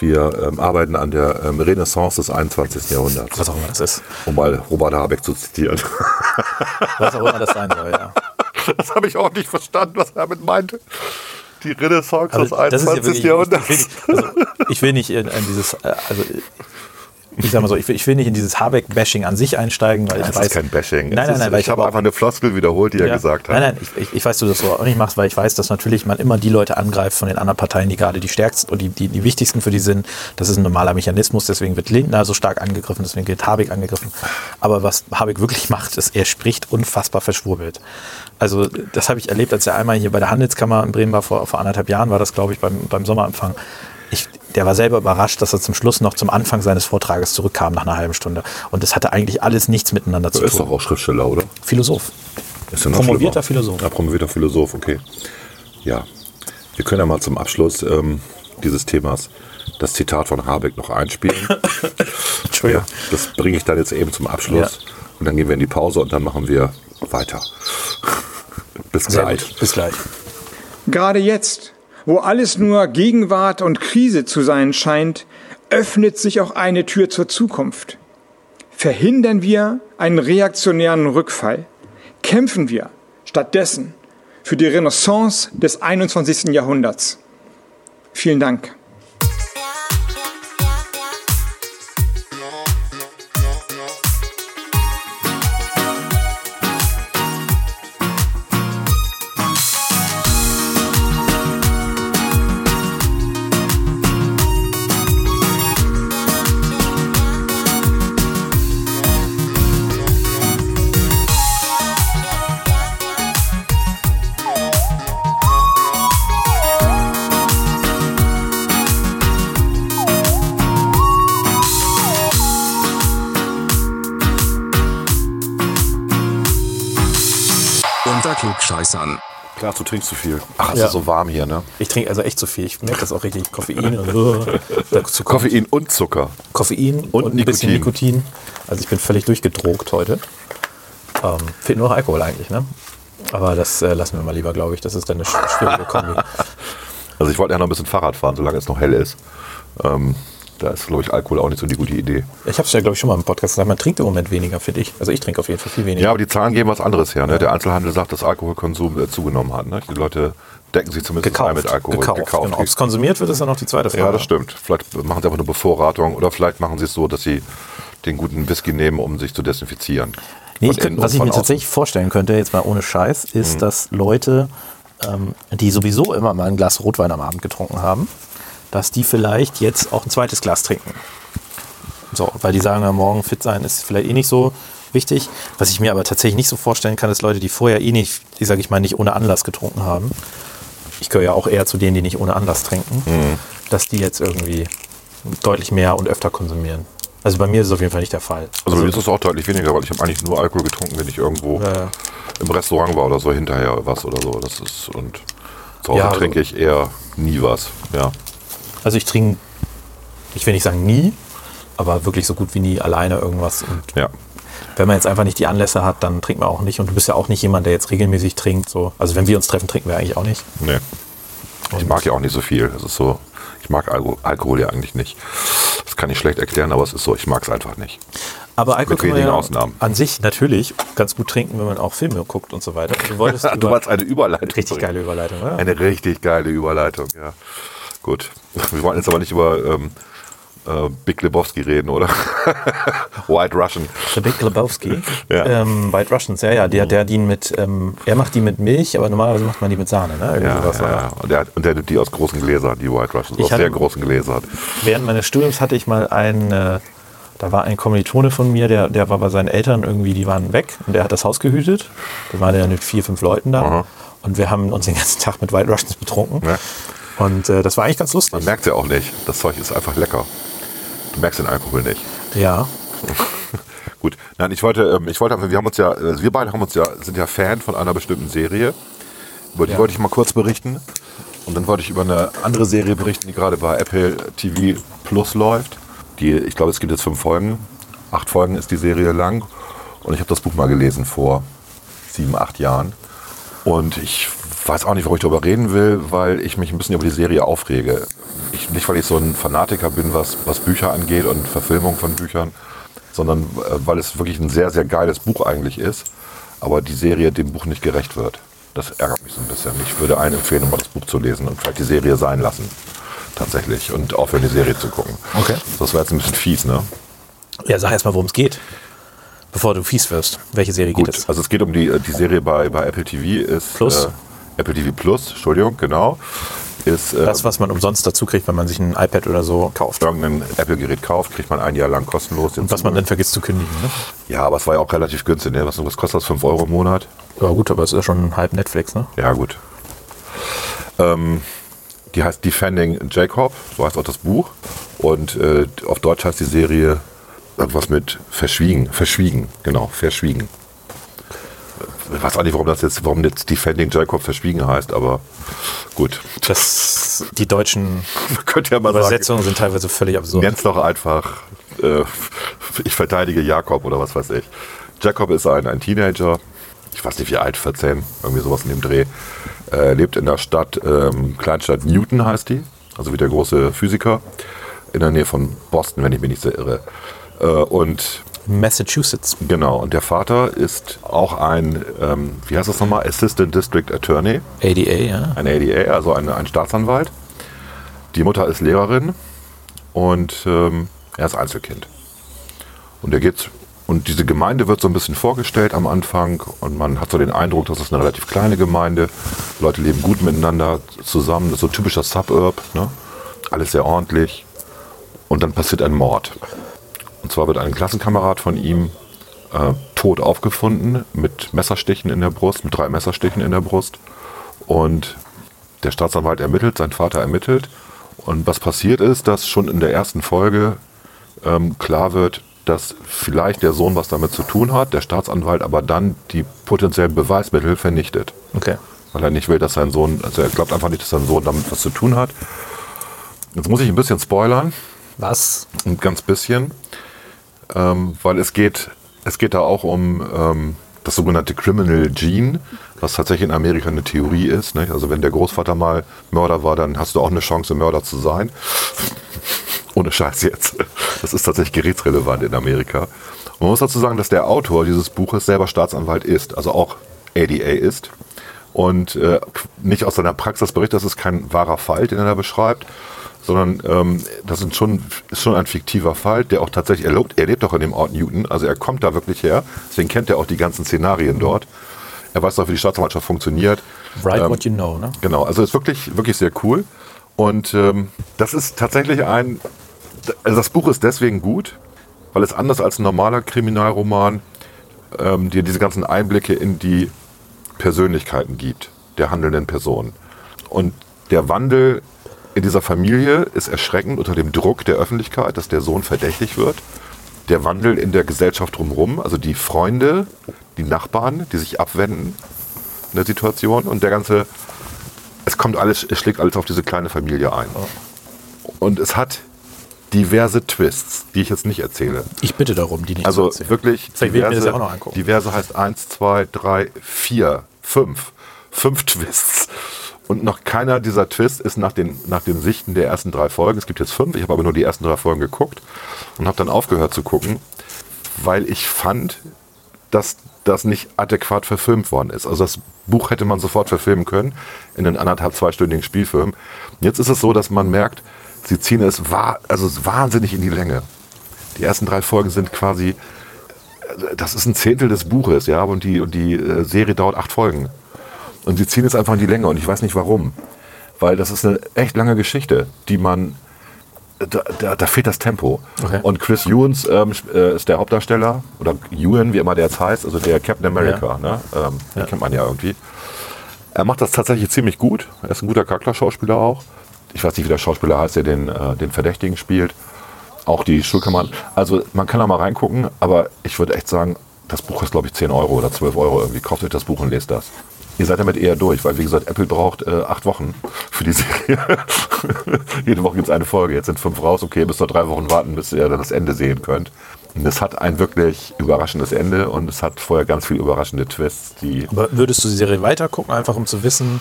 Wir ähm, arbeiten an der ähm, Renaissance des 21. Jahrhunderts, Was auch immer das ist. um mal Robert Habeck zu zitieren. Was auch immer das sein soll, ja. Das habe ich auch nicht verstanden, was er damit meinte. Die Renaissance Also, das ist ja wirklich, Jahrhunderts. Ich, ich, will nicht, also, ich will nicht in, in dieses, äh, also ich sag mal so, ich will, ich will nicht in dieses Habeck-Bashing an sich einsteigen, weil ich Das weiß. ist kein Bashing. Nein, nein, ist, nein, weil ich habe einfach eine Floskel wiederholt, die er Ja. gesagt hat. Nein, nein, ich, ich, ich weiß, dass du das so auch nicht machst, weil ich weiß, dass natürlich man immer die Leute angreift von den anderen Parteien, die gerade die stärksten und die, die, die wichtigsten für die sind. Das ist ein normaler Mechanismus, deswegen wird Lindner so stark angegriffen, deswegen wird Habeck angegriffen. Aber was Habeck wirklich macht, ist, er spricht unfassbar verschwurbelt. Also das habe ich erlebt, als er einmal hier bei der Handelskammer in Bremen war, vor, vor anderthalb Jahren war das, glaube ich, beim, beim Sommerempfang. Ich, der war selber überrascht, dass er zum Schluss noch zum Anfang seines Vortrages zurückkam nach einer halben Stunde. Und das hatte eigentlich alles nichts miteinander Er zu ist tun. doch auch Schriftsteller, oder? Philosoph. Ist ja noch Promovierter schlimmer. Philosoph. Ja, promovierter Philosoph, okay. Ja, wir können ja mal zum Abschluss ähm, dieses Themas das Zitat von Habeck noch einspielen. Entschuldigung. Ja, das bringe ich dann jetzt eben zum Abschluss. Und dann gehen wir in die Pause und dann machen wir weiter. Bis Sehr gleich. gut. Bis gleich. Gerade jetzt, wo alles nur Gegenwart und Krise zu sein scheint, öffnet sich auch eine Tür zur Zukunft. Verhindern wir einen reaktionären Rückfall. Kämpfen wir stattdessen für die Renaissance des 21. Jahrhunderts. Vielen Dank. Trinkst zu viel. Ach, es Ja. ist so warm hier, ne? Ich trinke also echt zu viel. Ich merke das auch richtig. Koffein und so. Dazu Koffein und Zucker. Koffein und, Und ein bisschen Nikotin. Nikotin. Also ich bin völlig durchgedrogt heute. Ähm, fehlt nur noch Alkohol eigentlich, ne? Aber das äh, lassen wir mal lieber, glaube ich. Das ist dann eine sch- schwierige Kombi. Also ich wollte ja noch ein bisschen Fahrrad fahren, solange es noch hell ist. Ähm, da ist, glaube ich, Alkohol auch nicht so die gute Idee. Ich habe es ja, glaube ich, schon mal im Podcast gesagt. Man trinkt im Moment weniger, finde ich. Also ich trinke auf jeden Fall viel weniger. Ja, aber die Zahlen geben was anderes her. Ne? Der Einzelhandel sagt, dass Alkoholkonsum äh, zugenommen hat. Ne? Die Leute decken sich zumindest gekauft. mit Alkohol. gekauft. Genau. Ob es konsumiert wird, ist dann noch die zweite Frage. Ja, das stimmt. Vielleicht machen sie einfach eine Bevorratung oder vielleicht machen sie es so, dass sie den guten Whisky nehmen, um sich zu desinfizieren. Nee, ich könnte, was ich mir außen. tatsächlich vorstellen könnte, jetzt mal ohne Scheiß, ist, Mhm. dass Leute, ähm, die sowieso immer mal ein Glas Rotwein am Abend getrunken haben, dass die vielleicht jetzt auch ein zweites Glas trinken. So, weil die sagen, am Morgen fit sein ist vielleicht eh nicht so wichtig. Was ich mir aber tatsächlich nicht so vorstellen kann, ist Leute, die vorher eh nicht, sage ich mal, nicht ohne Anlass getrunken haben. Ich gehöre ja auch eher zu denen, die nicht ohne Anlass trinken, Mhm. dass die jetzt irgendwie deutlich mehr und öfter konsumieren. Also bei mir ist es auf jeden Fall nicht der Fall. Also bei mir ist es auch deutlich weniger, weil ich habe eigentlich nur Alkohol getrunken, wenn ich irgendwo Ja, ja. im Restaurant war oder so, hinterher was oder so. Das ist und zu Hause Ja, also- trinke ich eher nie was. Ja. Also ich trinke, ich will nicht sagen nie, aber wirklich so gut wie nie alleine irgendwas. Und Ja. wenn man jetzt einfach nicht die Anlässe hat, dann trinkt man auch nicht. Und du bist ja auch nicht jemand, der jetzt regelmäßig trinkt. So. Also wenn wir uns treffen, trinken wir eigentlich auch nicht. Nee. Ich mag ja auch nicht so viel. Das ist so, ich mag Alko Alkohol ja eigentlich nicht. Das kann ich schlecht erklären, aber es ist so, ich mag es einfach nicht. Aber Alkohol Mit kann man ja Ausnahmen. an sich natürlich ganz gut trinken, wenn man auch Filme guckt und so weiter. Du wolltest Du wolltest eine Überleitung. richtig bringen. geile Überleitung, oder? Eine richtig geile Überleitung, ja. Gut. Wir wollten jetzt aber nicht über ähm, äh, Big Lebowski reden, oder? White Russian. The Big Lebowski. Ja. Ähm, White Russians, ja, ja. Der, der die mit, ähm, er macht die mit Milch, aber normalerweise macht man die mit Sahne, ne? Irgendwie Ja, sowas, ja, ja. Und, der, und der nimmt die aus großen Gläsern, die White Russians, Ich aus hatte- sehr großen Gläsern. Während meines Studiums hatte ich mal einen, äh, da war ein Kommilitone von mir, der, der war bei seinen Eltern irgendwie, die waren weg und der hat das Haus gehütet. Da waren ja mit vier, fünf Leuten da. Aha. Und wir haben uns den ganzen Tag mit White Russians betrunken. Ja. Und äh, das war eigentlich ganz lustig. Man merkt ja auch nicht. Das Zeug ist einfach lecker. Du merkst den Alkohol nicht. Ja. Gut, nein, ich wollte, ähm, ich wollte, wir haben uns ja, also wir beide haben uns ja, sind ja Fan von einer bestimmten Serie. Über die Ja. wollte ich mal kurz berichten. Und dann wollte ich über eine andere Serie berichten, die gerade bei Apple TV Plus läuft. Die, ich glaube, es gibt jetzt fünf Folgen. Acht Folgen ist die Serie lang. Und ich habe das Buch mal gelesen vor sieben, acht Jahren. Und ich weiß auch nicht, warum ich darüber reden will, weil ich mich ein bisschen über die Serie aufrege. Ich, nicht, weil ich so ein Fanatiker bin, was, was Bücher angeht und Verfilmung von Büchern, sondern äh, weil es wirklich ein sehr, sehr geiles Buch eigentlich ist, aber die Serie dem Buch nicht gerecht wird. Das ärgert mich so ein bisschen. Ich würde allen empfehlen, mal das Buch zu lesen und vielleicht die Serie sein lassen. Tatsächlich. Und aufhören, die Serie zu gucken. Okay. Das war jetzt ein bisschen fies, ne? Ja, sag erst mal, worum es geht. Bevor du fies wirst. Welche Serie Gut, geht es? also es geht um die, die Serie bei, bei Apple TV ist Plus? Äh, Apple TV Plus, Entschuldigung, genau. Ist äh, Das, was man umsonst dazu kriegt, wenn man sich ein iPad oder so kauft. irgendein Apple-Gerät kauft, kriegt man ein Jahr lang kostenlos. Und was man dann vergisst zu kündigen. Ne? Ja, aber es war ja auch relativ günstig. Ne? Was, was kostet das? 5 Euro im Monat? Ja gut, aber es ist ja schon halb Netflix, ne? Ja, gut. Ähm, die heißt Defending Jacob, so heißt auch das Buch. Und äh, auf Deutsch heißt die Serie irgendwas mit Verschwiegen. Verschwiegen, genau, Verschwiegen. Ich weiß auch nicht, warum das jetzt, warum jetzt Defending Jacob verschwiegen heißt, aber gut. Das, die deutschen ihr mal sagen. Übersetzungen sind teilweise völlig absurd. Nenn's doch einfach, äh, ich verteidige Jakob oder was weiß ich. Jakob ist ein, ein Teenager, ich weiß nicht wie alt, 14, irgendwie sowas in dem Dreh. Äh, lebt in der Stadt, ähm, Kleinstadt Newton heißt die, also wie der große Physiker, in der Nähe von Boston, wenn ich mich nicht sehr irre. Äh, und Massachusetts. genau, und der Vater ist auch ein, ähm, wie heißt das nochmal, Assistant District Attorney. ADA, ja. Ein ADA, also ein, ein Staatsanwalt. Die Mutter ist Lehrerin und ähm, er ist Einzelkind. Und er geht und diese Gemeinde wird so ein bisschen vorgestellt am Anfang und man hat so den Eindruck, das ist eine relativ kleine Gemeinde. Leute leben gut miteinander zusammen. Das ist so ein typischer Suburb, ne? Alles sehr ordentlich. Und dann passiert ein Mord. Und zwar wird ein Klassenkamerad von ihm äh, tot aufgefunden mit Messerstichen in der Brust, mit drei Messerstichen in der Brust. Und der Staatsanwalt ermittelt, sein Vater ermittelt. Und was passiert ist, dass schon in der ersten Folge ähm, klar wird, dass vielleicht der Sohn was damit zu tun hat, der Staatsanwalt aber dann die potenziellen Beweismittel vernichtet. Okay. Weil er nicht will, dass sein Sohn, also er glaubt einfach nicht, dass sein Sohn damit was zu tun hat. Jetzt muss ich ein bisschen spoilern, Was? ein ganz bisschen, ähm, weil es geht, es geht da auch um ähm, das sogenannte Criminal Gene, was tatsächlich in Amerika eine Theorie ist. Nicht? Also wenn der Großvater mal Mörder war, dann hast du auch eine Chance, Mörder zu sein. Ohne Scheiß jetzt. Das ist tatsächlich gerätsrelevant in Amerika. Man muss dazu sagen, dass der Autor dieses Buches selber Staatsanwalt ist, also auch ADA ist. Und äh, nicht aus seiner Praxis berichtet, das ist kein wahrer Fall, den er da beschreibt, sondern ähm, das sind schon, ist schon ein fiktiver Fall, der auch tatsächlich, er lebt, er lebt auch in dem Ort Newton, also er kommt da wirklich her, deswegen kennt er auch die ganzen Szenarien dort. Er weiß auch, wie die Staatsanwaltschaft funktioniert. Write Ähm, what you know, ne? Genau, also ist wirklich, wirklich sehr cool. Und ähm, das ist tatsächlich ein, also das Buch ist deswegen gut, weil es anders als ein normaler Kriminalroman ähm, dir diese ganzen Einblicke in die Persönlichkeiten gibt, der handelnden Person. Und der Wandel in dieser Familie ist erschreckend unter dem Druck der Öffentlichkeit, dass der Sohn verdächtig wird. Der Wandel in der Gesellschaft drumherum, also die Freunde, die Nachbarn, die sich abwenden in der Situation und der ganze, es kommt alles, es schlägt alles auf diese kleine Familie ein. Und es hat diverse Twists, die ich jetzt nicht erzähle. Ich bitte darum, die nicht Also zu erzählen. wirklich Vielleicht mir das diverse, ja auch noch angucken. diverse heißt 1, 2, 3, 4, 5. Fünf Twists. Und noch keiner dieser Twists ist nach den, nach den Sichten der ersten drei Folgen. Es gibt jetzt fünf, ich habe aber nur die ersten drei Folgen geguckt und habe dann aufgehört zu gucken. weil ich fand, dass das nicht adäquat verfilmt worden ist. Also das Buch hätte man sofort verfilmen können in einen anderthalb, zweistündigen Spielfilm. Jetzt ist es so, dass man merkt, sie ziehen es wa also wahnsinnig in die Länge. Die ersten drei Folgen sind quasi, äh, das ist ein Zehntel des Buches, ja, und die, und die äh, Serie dauert acht Folgen. Und sie ziehen es einfach in die Länge und ich weiß nicht warum. Weil das ist eine echt lange Geschichte, die man, da, da, da fehlt das Tempo. Okay. Und Chris Ewans ähm, äh, ist der Hauptdarsteller, oder Ewan, wie immer der jetzt heißt, also der Captain America, ne? ähm, den kennt man ja irgendwie. Er macht das tatsächlich ziemlich gut. Er ist ein guter Charakterschauspieler auch. Ich weiß nicht, wie der Schauspieler heißt, der den, äh, den Verdächtigen spielt. Auch die Schulkammern. Also man kann da mal reingucken, aber ich würde echt sagen, das Buch ist, glaube ich, 10 Euro oder 12 Euro irgendwie. Kauft euch das Buch und lest das. Ihr seid damit eher durch, weil wie gesagt, Apple braucht äh, acht Wochen für die Serie. Jede Woche gibt es eine Folge. Jetzt sind fünf raus. Okay, ihr müsst noch drei Wochen warten, bis ihr dann das Ende sehen könnt. Und es hat ein wirklich überraschendes Ende und es hat vorher ganz viele überraschende Twists, die Aber würdest du die Serie weiter gucken, einfach um zu wissen,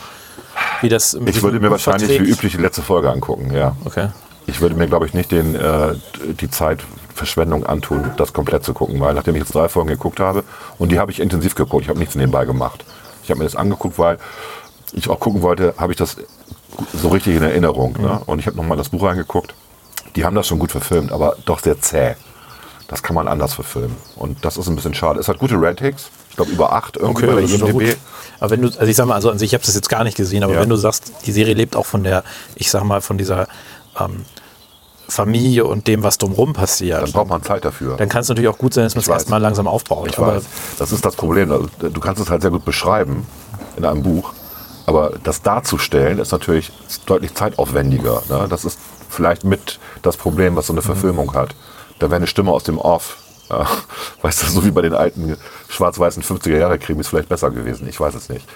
wie das mit ich würde mir wahrscheinlich verträgt? wie üblich die letzte Folge angucken, ja. Okay. Ich würde mir, glaube ich, nicht den, äh, die Zeitverschwendung antun, das komplett zu gucken, weil nachdem ich jetzt drei Folgen geguckt habe, und die habe ich intensiv geguckt, ich habe nichts nebenbei gemacht. Ich habe mir das angeguckt, weil ich auch gucken wollte, habe ich das so richtig in Erinnerung. Ne? Und ich habe nochmal das Buch reingeguckt. Die haben das schon gut verfilmt, aber doch sehr zäh. Das kann man anders verfilmen. Und das ist ein bisschen schade. Es hat gute Ratings. Ich glaube, über acht irgendwie bei der das ist doch IMDb. Aber wenn du, also ich sag mal, also an sich, ich habe das jetzt gar nicht gesehen, aber Ja. wenn du sagst, die Serie lebt auch von der, ich sag mal, von dieser ähm, Familie und dem, was drumherum passiert, Dann braucht man Zeit dafür. dann kann es natürlich auch gut sein, dass man es erstmal langsam aufbaut. Ich weiß. Das ist das Problem. Du kannst es halt sehr gut beschreiben in einem Buch, aber das darzustellen ist natürlich deutlich zeitaufwendiger. Ne? Das ist vielleicht mit das Problem, was so eine Verfilmung hat. Da wäre eine Stimme aus dem Off, ja, weißt du, so wie bei den alten schwarz-weißen 50er-Jahre-Krimis vielleicht besser gewesen. Ich weiß es nicht.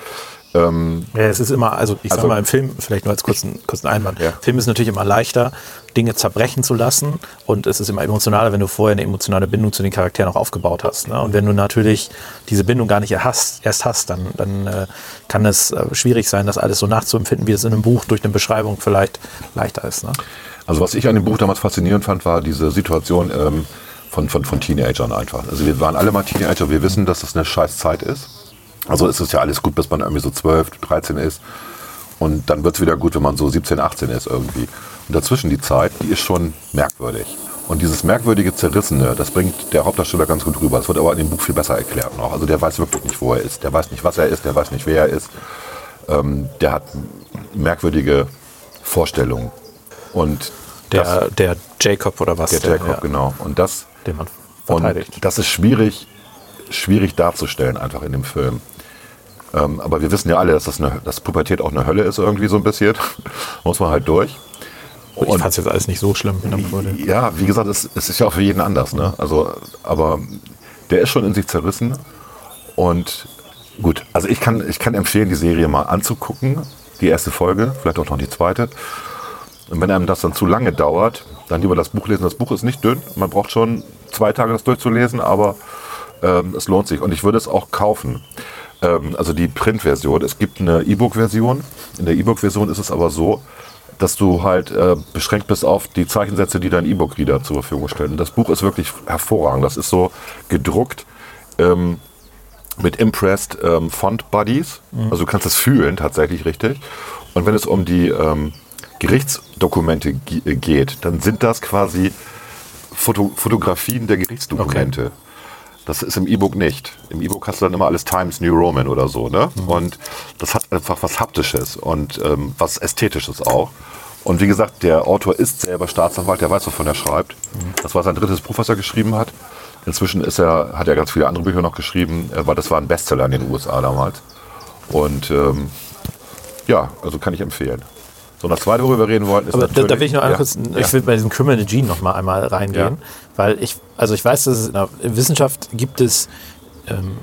Ja, es ist immer, also ich Also- sag mal, im Film, vielleicht nur als kurzen, kurzen Einwand, Ja. Film ist natürlich immer leichter, Dinge zerbrechen zu lassen und es ist immer emotionaler, wenn du vorher eine emotionale Bindung zu den Charakteren auch aufgebaut hast. Ne? Und wenn du natürlich diese Bindung gar nicht hast, erst hast, dann, dann äh, kann es äh, schwierig sein, das alles so nachzuempfinden, wie es in einem Buch durch eine Beschreibung vielleicht leichter ist. Ne? Also was ich an dem Buch damals faszinierend fand, war diese Situation ähm, von, von, von Teenagern einfach. Also wir waren alle mal Teenager, wir wissen, dass das eine scheiß Zeit ist. Also es ist ja alles gut, bis man irgendwie so 12, 13 ist. Und dann wird es wieder gut, wenn man so 17, 18 ist irgendwie. Und dazwischen die Zeit, die ist schon merkwürdig. Und dieses merkwürdige Zerrissene, das bringt der Hauptdarsteller ganz gut rüber. Das wird aber in dem Buch viel besser erklärt noch. Also der weiß wirklich nicht, wo er ist. Der weiß nicht, was er ist. Der weiß nicht, wer er ist. Ähm, der hat merkwürdige Vorstellungen. Und Der, das, der Jacob oder was? der Jacob, ja, genau. Und das, Den man und verteidigt. das ist schwierig, schwierig darzustellen einfach in dem Film. Ähm, aber wir wissen ja alle, dass das eine, dass Pubertät auch eine Hölle ist irgendwie so ein bisschen. Muss man halt durch. ich fand es jetzt alles nicht so schlimm. in der Bude. Ja, wie gesagt, es, es ist ja auch für jeden anders. Ne? Also, aber der ist schon in sich zerrissen. Und gut, also ich kann, ich kann empfehlen, die Serie mal anzugucken. Die erste Folge, vielleicht auch noch die zweite. Und wenn einem das dann zu lange dauert, dann lieber das Buch lesen. Das Buch ist nicht dünn. Man braucht schon zwei Tage, das durchzulesen, aber ähm, es lohnt sich. Und ich würde es auch kaufen. Ähm, also die Printversion. Es gibt eine E-Book-Version. In der E-Book-Version ist es aber so, dass du halt äh, beschränkt bist auf die Zeichensätze, die dein E-Book-Reader zur Verfügung stellt. Und das Buch ist wirklich hervorragend. Das ist so gedruckt ähm, mit Impressed ähm, Font Buddies. Also du kannst es fühlen, tatsächlich richtig. Und wenn es um die ähm, Gerichtsdokumente ge- geht, dann sind das quasi Foto Fotografien der Gerichtsdokumente. Das ist im E-Book nicht. Im E-Book hast du dann immer alles Times New Roman oder so. Ne? Und das hat einfach was Haptisches und ähm, was Ästhetisches auch. Und wie gesagt, der Autor ist selber Staatsanwalt, der weiß, wovon er schreibt. Das war sein drittes Buch, was er geschrieben hat. Inzwischen ist er, hat er ganz viele andere Bücher noch geschrieben, aber das war ein Bestseller in den USA damals. Und ähm, ja, also kann ich empfehlen. So, das zweite, worüber wir reden wollten, ist Aber da, natürlich... da will ich noch einmal ja, kurz, ich will bei diesem Criminal Gene noch mal einmal reingehen, Ja. weil ich, also ich weiß, dass es in der Wissenschaft gibt es, ähm,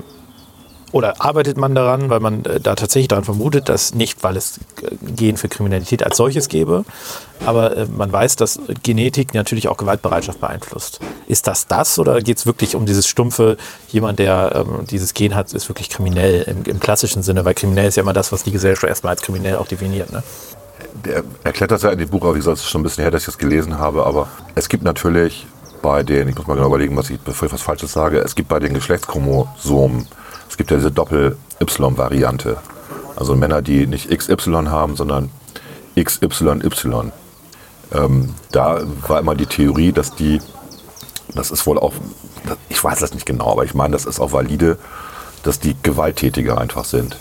oder arbeitet man daran, weil man äh, da tatsächlich daran vermutet, dass nicht, weil es äh, Gen für Kriminalität als solches gäbe, aber äh, man weiß, dass Genetik natürlich auch Gewaltbereitschaft beeinflusst. Ist das das oder geht es wirklich um dieses stumpfe, jemand, der ähm, dieses Gen hat, ist wirklich kriminell im, im klassischen Sinne, weil kriminell ist ja immer das, was die Gesellschaft erstmal als kriminell auch definiert. Ne? Der erklärt das ja in dem Buch, aber wie gesagt, es ist schon ein bisschen her, dass ich das gelesen habe, aber es gibt natürlich bei den, ich muss mal genau überlegen, was ich, bevor ich was Falsches sage, es gibt bei den Geschlechtschromosomen, es gibt ja diese Doppel-Y-Variante. Also Männer, die nicht XY haben, sondern XYY. Ähm, da war immer die Theorie, dass die, das ist wohl auch, ich weiß das nicht genau, aber ich meine, das ist auch valide, dass die Gewalttätiger einfach sind.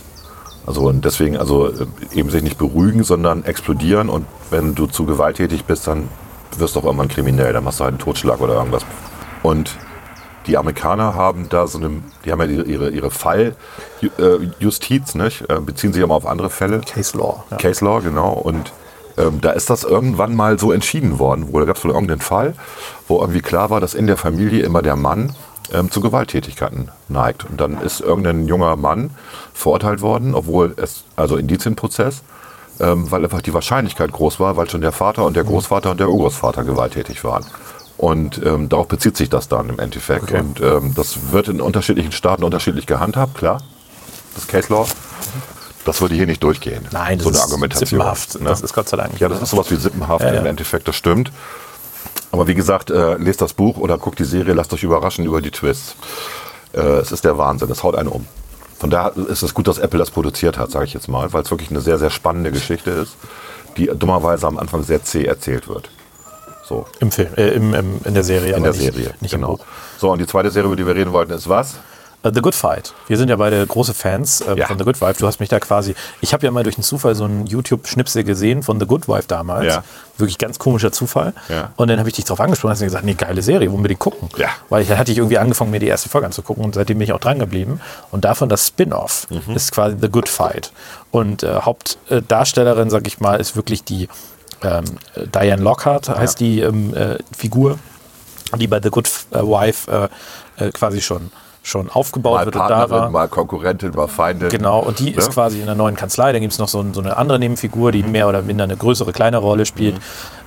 Also und deswegen, also äh, eben sich nicht beruhigen, sondern explodieren und wenn du zu gewalttätig bist, dann wirst du auch irgendwann kriminell, dann machst du halt einen Totschlag oder irgendwas. Und die Amerikaner haben da so eine, die haben ja ihre, ihre, Falljustiz, nicht? Äh, beziehen sich mal auf andere Fälle. Case Law. Ja. Case Law, genau. Und ähm, da ist das irgendwann mal so entschieden worden, wo da gab es wohl irgendeinen Fall, wo irgendwie klar war, dass in der Familie immer der Mann ähm, zu Gewalttätigkeiten neigt. Und dann ist irgendein junger Mann verurteilt worden, obwohl es, also Indizienprozess, ähm, weil einfach die Wahrscheinlichkeit groß war, weil schon der Vater und der Großvater und der Urgroßvater gewalttätig waren. Und ähm, darauf bezieht sich das dann im Endeffekt. Okay. Und ähm, das wird in unterschiedlichen Staaten unterschiedlich gehandhabt, klar. Das Case Law. Das würde hier nicht durchgehen. Nein, das so eine ist Argumentation. sippenhaft. ne? Das ist Gott sei Dank. Ja, das ist sowas wie sippenhaft Ja, ja. im Endeffekt, das stimmt. Aber wie gesagt, äh, lest das Buch oder guckt die Serie, lasst euch überraschen über die Twists. Äh, es ist der Wahnsinn, es haut einen um. Von daher ist es gut, dass Apple das produziert hat, sage ich jetzt mal, weil es wirklich eine sehr, sehr spannende Geschichte ist, die dummerweise am Anfang sehr zäh erzählt wird. So, Im Film, äh, im, im, in der Serie. in der nicht, Serie. Nicht genau. So, und die zweite Serie, über die wir reden wollten, ist was? Äh, The Good Fight. Wir sind ja beide große Fans äh, Ja. von The Good Wife. Du hast mich da quasi. Ich habe ja mal durch einen Zufall so einen YouTube-Schnipsel gesehen von The Good Wife damals. Ja. Wirklich ganz komischer Zufall. Ja. Und dann habe ich dich darauf angesprochen und hast gesagt, nee, geile Serie, unbedingt gucken. Ja. Weil ich dann hatte ich irgendwie angefangen, mir die erste Folge anzugucken und seitdem bin ich auch dran geblieben. Und davon das Spin-off Mhm. ist quasi The Good Fight. Und äh, Hauptdarstellerin, sag ich mal, ist wirklich die ähm, Diane Lockhart, heißt die ähm, äh, Figur, die bei The Good äh, Wife äh, äh, quasi schon, schon aufgebaut Mal wird und da war. Partnerin, mal Konkurrentin, mal Feindin. Genau, und die ist Ja? quasi in der neuen Kanzlei. Dann gibt es noch so, so eine andere Nebenfigur, die mehr oder minder eine größere, kleinere Rolle spielt.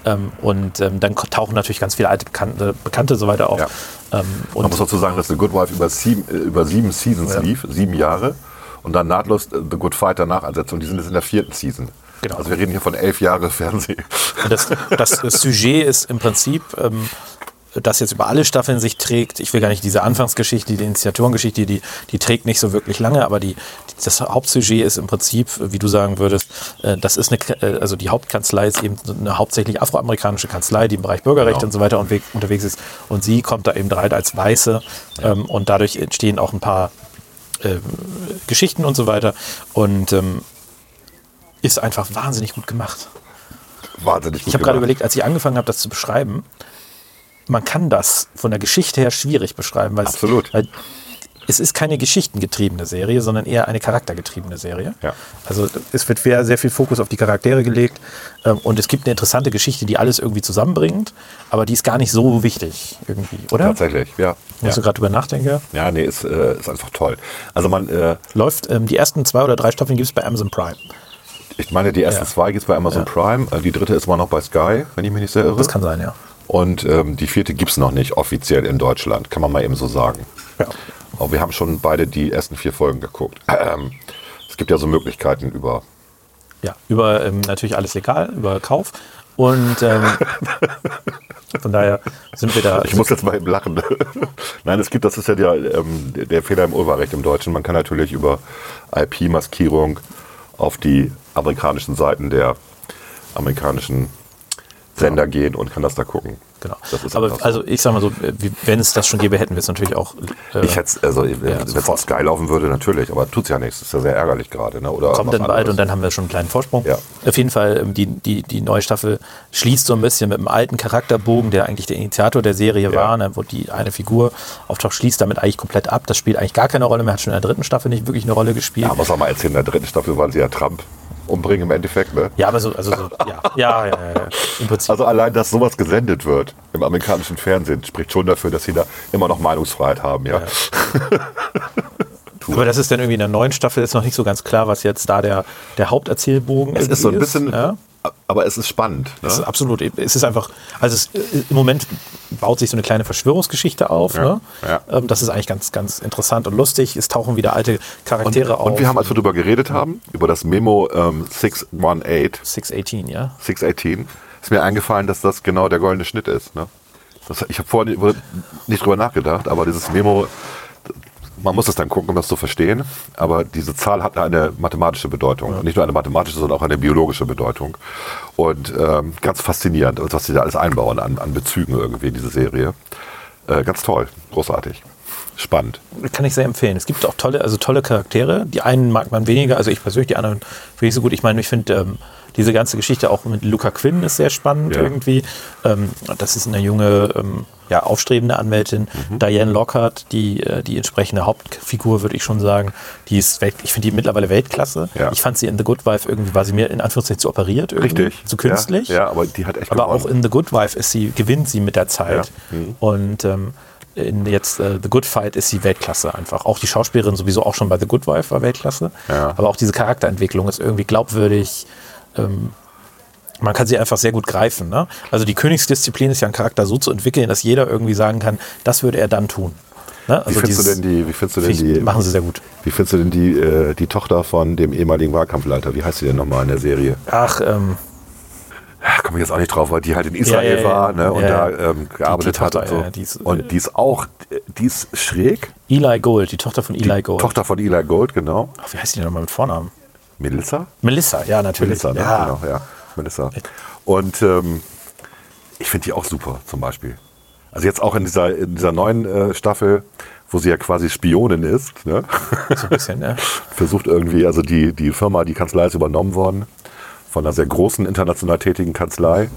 Ähm, und ähm, dann tauchen natürlich ganz viele alte Bekannte, Bekannte so weiter auf. Ja. Ähm, Man muss dazu sagen, dass The Good Wife über sieben, äh, über sieben Seasons Ja. lief, sieben Jahre. Und dann nahtlos äh, The Good Fight danach ansetzt. Und die sind jetzt in der vierten Season. Genau. Also wir reden hier von elf Jahre Fernsehen. das, das, das Sujet ist im Prinzip, ähm, das jetzt über alle Staffeln sich trägt. Ich will gar nicht diese Anfangsgeschichte, die Initiatorengeschichte, die, die trägt nicht so wirklich lange, aber die, das Hauptsujet ist im Prinzip, wie du sagen würdest, äh, das ist eine, äh, also die Hauptkanzlei ist eben eine hauptsächlich afroamerikanische Kanzlei, die im Bereich Bürgerrecht Genau. und so weiter unweg, unterwegs ist. Und sie kommt da eben rein als Weiße ähm, und dadurch entstehen auch ein paar ähm, Geschichten und so weiter. Und ähm, ist einfach wahnsinnig gut gemacht. Wahnsinnig gut Ich habe gerade überlegt, als ich angefangen habe, das zu beschreiben, man kann das von der Geschichte her schwierig beschreiben, weil, Absolut. Es, weil es ist keine geschichtengetriebene Serie, sondern eher eine charaktergetriebene Serie. Ja. Also es wird sehr, viel Fokus auf die Charaktere gelegt ähm, und es gibt eine interessante Geschichte, die alles irgendwie zusammenbringt, aber die ist gar nicht so wichtig irgendwie, oder? Tatsächlich, ja. Ich so Ja, gerade drüber nachdenke. ja nee, ist, äh, ist einfach toll. Also man, äh, Läuft, ähm, die ersten zwei oder drei Staffeln gibt es bei Amazon Prime. ich meine, die ersten Ja. zwei gibt es bei Amazon Prime. Äh, die dritte ist mal noch bei Sky, wenn ich mich nicht sehr irre. Das kann sein, ja. Und ähm, die vierte gibt es noch nicht offiziell in Deutschland, kann man mal eben so sagen. Ja. Aber wir haben schon beide die ersten vier Folgen geguckt. Ähm, es gibt ja so Möglichkeiten über Ja, über ähm, natürlich alles legal, über Kauf. Und ähm, von daher sind wir da. Ich muss jetzt mal eben lachen. Nein, es gibt, das ist ja der, ähm, der- der Fehler im Urheberrecht im Deutschen. Man kann natürlich über IP-Maskierung auf die amerikanischen Seiten der amerikanischen Sender gehen und kann das da gucken. Genau. Aber also ich sag mal so, wenn es das schon gäbe, hätten wir es natürlich auch. Äh, ich hätte also wenn es sofort. Sky laufen würde, natürlich, aber tut's ja nichts. Ist ja sehr ärgerlich gerade. Ne? Oder kommt dann bald anderes. und dann haben wir schon einen kleinen Vorsprung. Ja. Auf jeden Fall, ähm, die, die, die neue Staffel schließt so ein bisschen mit dem alten Charakterbogen, der eigentlich der Initiator der Serie Ja. war, ne, wo die eine Figur auftaucht, schließt damit eigentlich komplett ab. Das spielt eigentlich gar keine Rolle mehr, hat schon in der dritten Staffel nicht wirklich eine Rolle gespielt. Ja, aber sag mal, erzählen, in der dritten Staffel wollen sie ja Trump umbringen im Endeffekt. Ne? Ja, aber so, also so, ja, ja, ja, ja, ja. Im Prinzip. Also allein, dass sowas gesendet wird im amerikanischen Fernsehen, spricht schon dafür, dass sie da immer noch Meinungsfreiheit haben. Ja. aber das ist dann irgendwie in der neuen Staffel ist noch nicht so ganz klar, was jetzt da der, der Haupterzählbogen Es ist so ein bisschen, Ja? Aber es ist spannend. Ne? Es ist absolut. Es ist einfach, also es, äh, im Moment baut sich so eine kleine Verschwörungsgeschichte auf. Ja, ne? ja. Ähm, das ist eigentlich ganz, ganz interessant und lustig. Es tauchen wieder alte Und, Charaktere auf. und wir haben, als wir darüber geredet haben, über das Memo ähm, 618, 618, ja. 618, ist mir eingefallen, dass das genau der goldene Schnitt ist. Ne? Das, ich habe vorhin nicht drüber nachgedacht, aber dieses Memo, man muss es dann gucken, um das zu verstehen. Aber diese Zahl hat eine mathematische Bedeutung. Nicht nur eine mathematische, sondern auch eine biologische Bedeutung. Und ähm, ganz faszinierend, was sie da alles einbauen an, an Bezügen irgendwie in diese Serie. Äh, ganz toll, großartig, spannend. Kann ich sehr empfehlen. Es gibt auch tolle, also tolle Charaktere. Die einen mag man weniger, also ich persönlich, die anderen finde ich so gut. Ich meine, ich finde ähm, diese ganze Geschichte auch mit Luca Quinn ist sehr spannend Ja. irgendwie. Ähm, das ist eine junge, ähm, ja, aufstrebende Anwältin. Mhm. Diane Lockhart, die, äh, die entsprechende Hauptfigur, würde ich schon sagen. Die ist, Welt, ich finde die mittlerweile Weltklasse. Ja. Ich fand sie in The Good Wife irgendwie, war sie mir in Anführungszeichen zu operiert irgendwie. Richtig. Zu künstlich. Ja, ja, aber die hat echt Aber gewonnen. auch in The Good Wife ist sie, gewinnt sie mit der Zeit. Mhm. Und ähm, in jetzt äh, The Good Fight ist sie Weltklasse einfach. Auch die Schauspielerin sowieso auch schon bei The Good Wife war Weltklasse. Ja. Aber auch diese Charakterentwicklung ist irgendwie glaubwürdig. Ähm, man kann sie einfach sehr gut greifen. Ne? Also die Königsdisziplin ist ja einen Charakter so zu entwickeln, dass jeder irgendwie sagen kann, das würde er dann tun. Ne? Wie findest du denn die, wie findest du denn die, machen sie sehr gut. wie findest du denn die, äh, die Tochter von dem ehemaligen Wahlkampfleiter? Wie heißt sie denn nochmal in der Serie? Ach, ähm, Ja, komme ich jetzt auch nicht drauf, weil die halt in Israel Ja, ja, war ne, und da ähm, gearbeitet die Tochter, hat und so. die ist, äh, und die ist auch, die ist schräg. Eli Gold, die Tochter von Eli Gold. Tochter von Eli Gold, genau. Ach, wie heißt die denn nochmal mit Vornamen? Melissa? Melissa, ja, natürlich. Melissa, ne? ja. Genau, ja. Melissa. Und ähm, ich finde die auch super, zum Beispiel. Also jetzt auch in dieser, in dieser neuen äh, Staffel, wo sie ja quasi Spionin ist, ne? So ein bisschen, ne? versucht irgendwie, also die, die Firma, die Kanzlei ist übernommen worden von einer sehr großen international tätigen Kanzlei.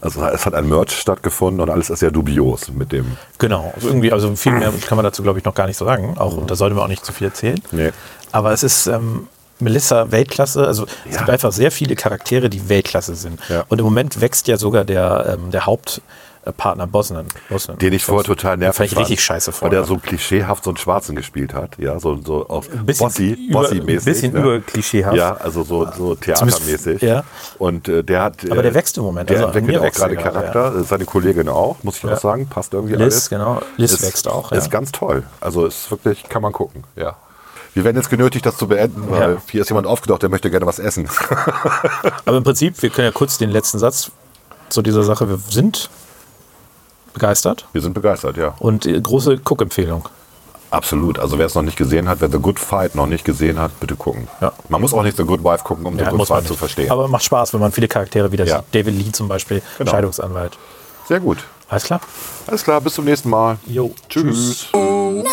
Also es hat ein Merch stattgefunden und alles ist sehr dubios mit dem. Genau, also irgendwie, also viel mehr kann man dazu, glaube ich, noch gar nicht sagen. Auch, und da sollte man auch nicht zu viel erzählen. Nee. Aber es ist ähm, Melissa Weltklasse. Also es Ja. gibt einfach sehr viele Charaktere, die Weltklasse sind. Ja. Und im Moment wächst ja sogar der, ähm, der Hauptpartner Bosnan. Bosnan. Den ich vorher total nervig fand ich richtig scheiße Weil vorher. der so klischeehaft so einen Schwarzen gespielt hat. Ja, so, so auf Bossy, über- Bossy-mäßig. bisschen ne? überklischeehaft. Ja, also so, so theatermäßig. ja. Und äh, der hat. Aber äh, der wächst im Moment. Der Also entwickelt auch wächst gerade er gerade, Charakter. Seine Kollegin auch, muss ich Ja. auch sagen. Passt irgendwie Liz, alles. genau. Liz ist, wächst auch. Ja. Ist ganz toll. Also ist wirklich, kann man gucken. Ja. Wir werden jetzt genötigt, das zu beenden, weil Ja. hier ist jemand aufgedacht, der möchte gerne was essen. Aber im Prinzip, wir können ja kurz den letzten Satz zu dieser Sache. Wir sind begeistert Wir sind begeistert, ja. und äh, große Cook-Empfehlung. Absolut. Also wer es noch nicht gesehen hat, wer The Good Fight noch nicht gesehen hat, bitte gucken. Ja. Man muss auch nicht The Good Wife gucken, um The Ja, Good muss man Fight zu verstehen. Aber macht Spaß, wenn man viele Charaktere wieder Ja. sieht. David Lee zum Beispiel, Genau. Scheidungsanwalt. Sehr gut. Alles klar? Alles klar, bis zum nächsten Mal. Jo. Tschüss. Tschüss.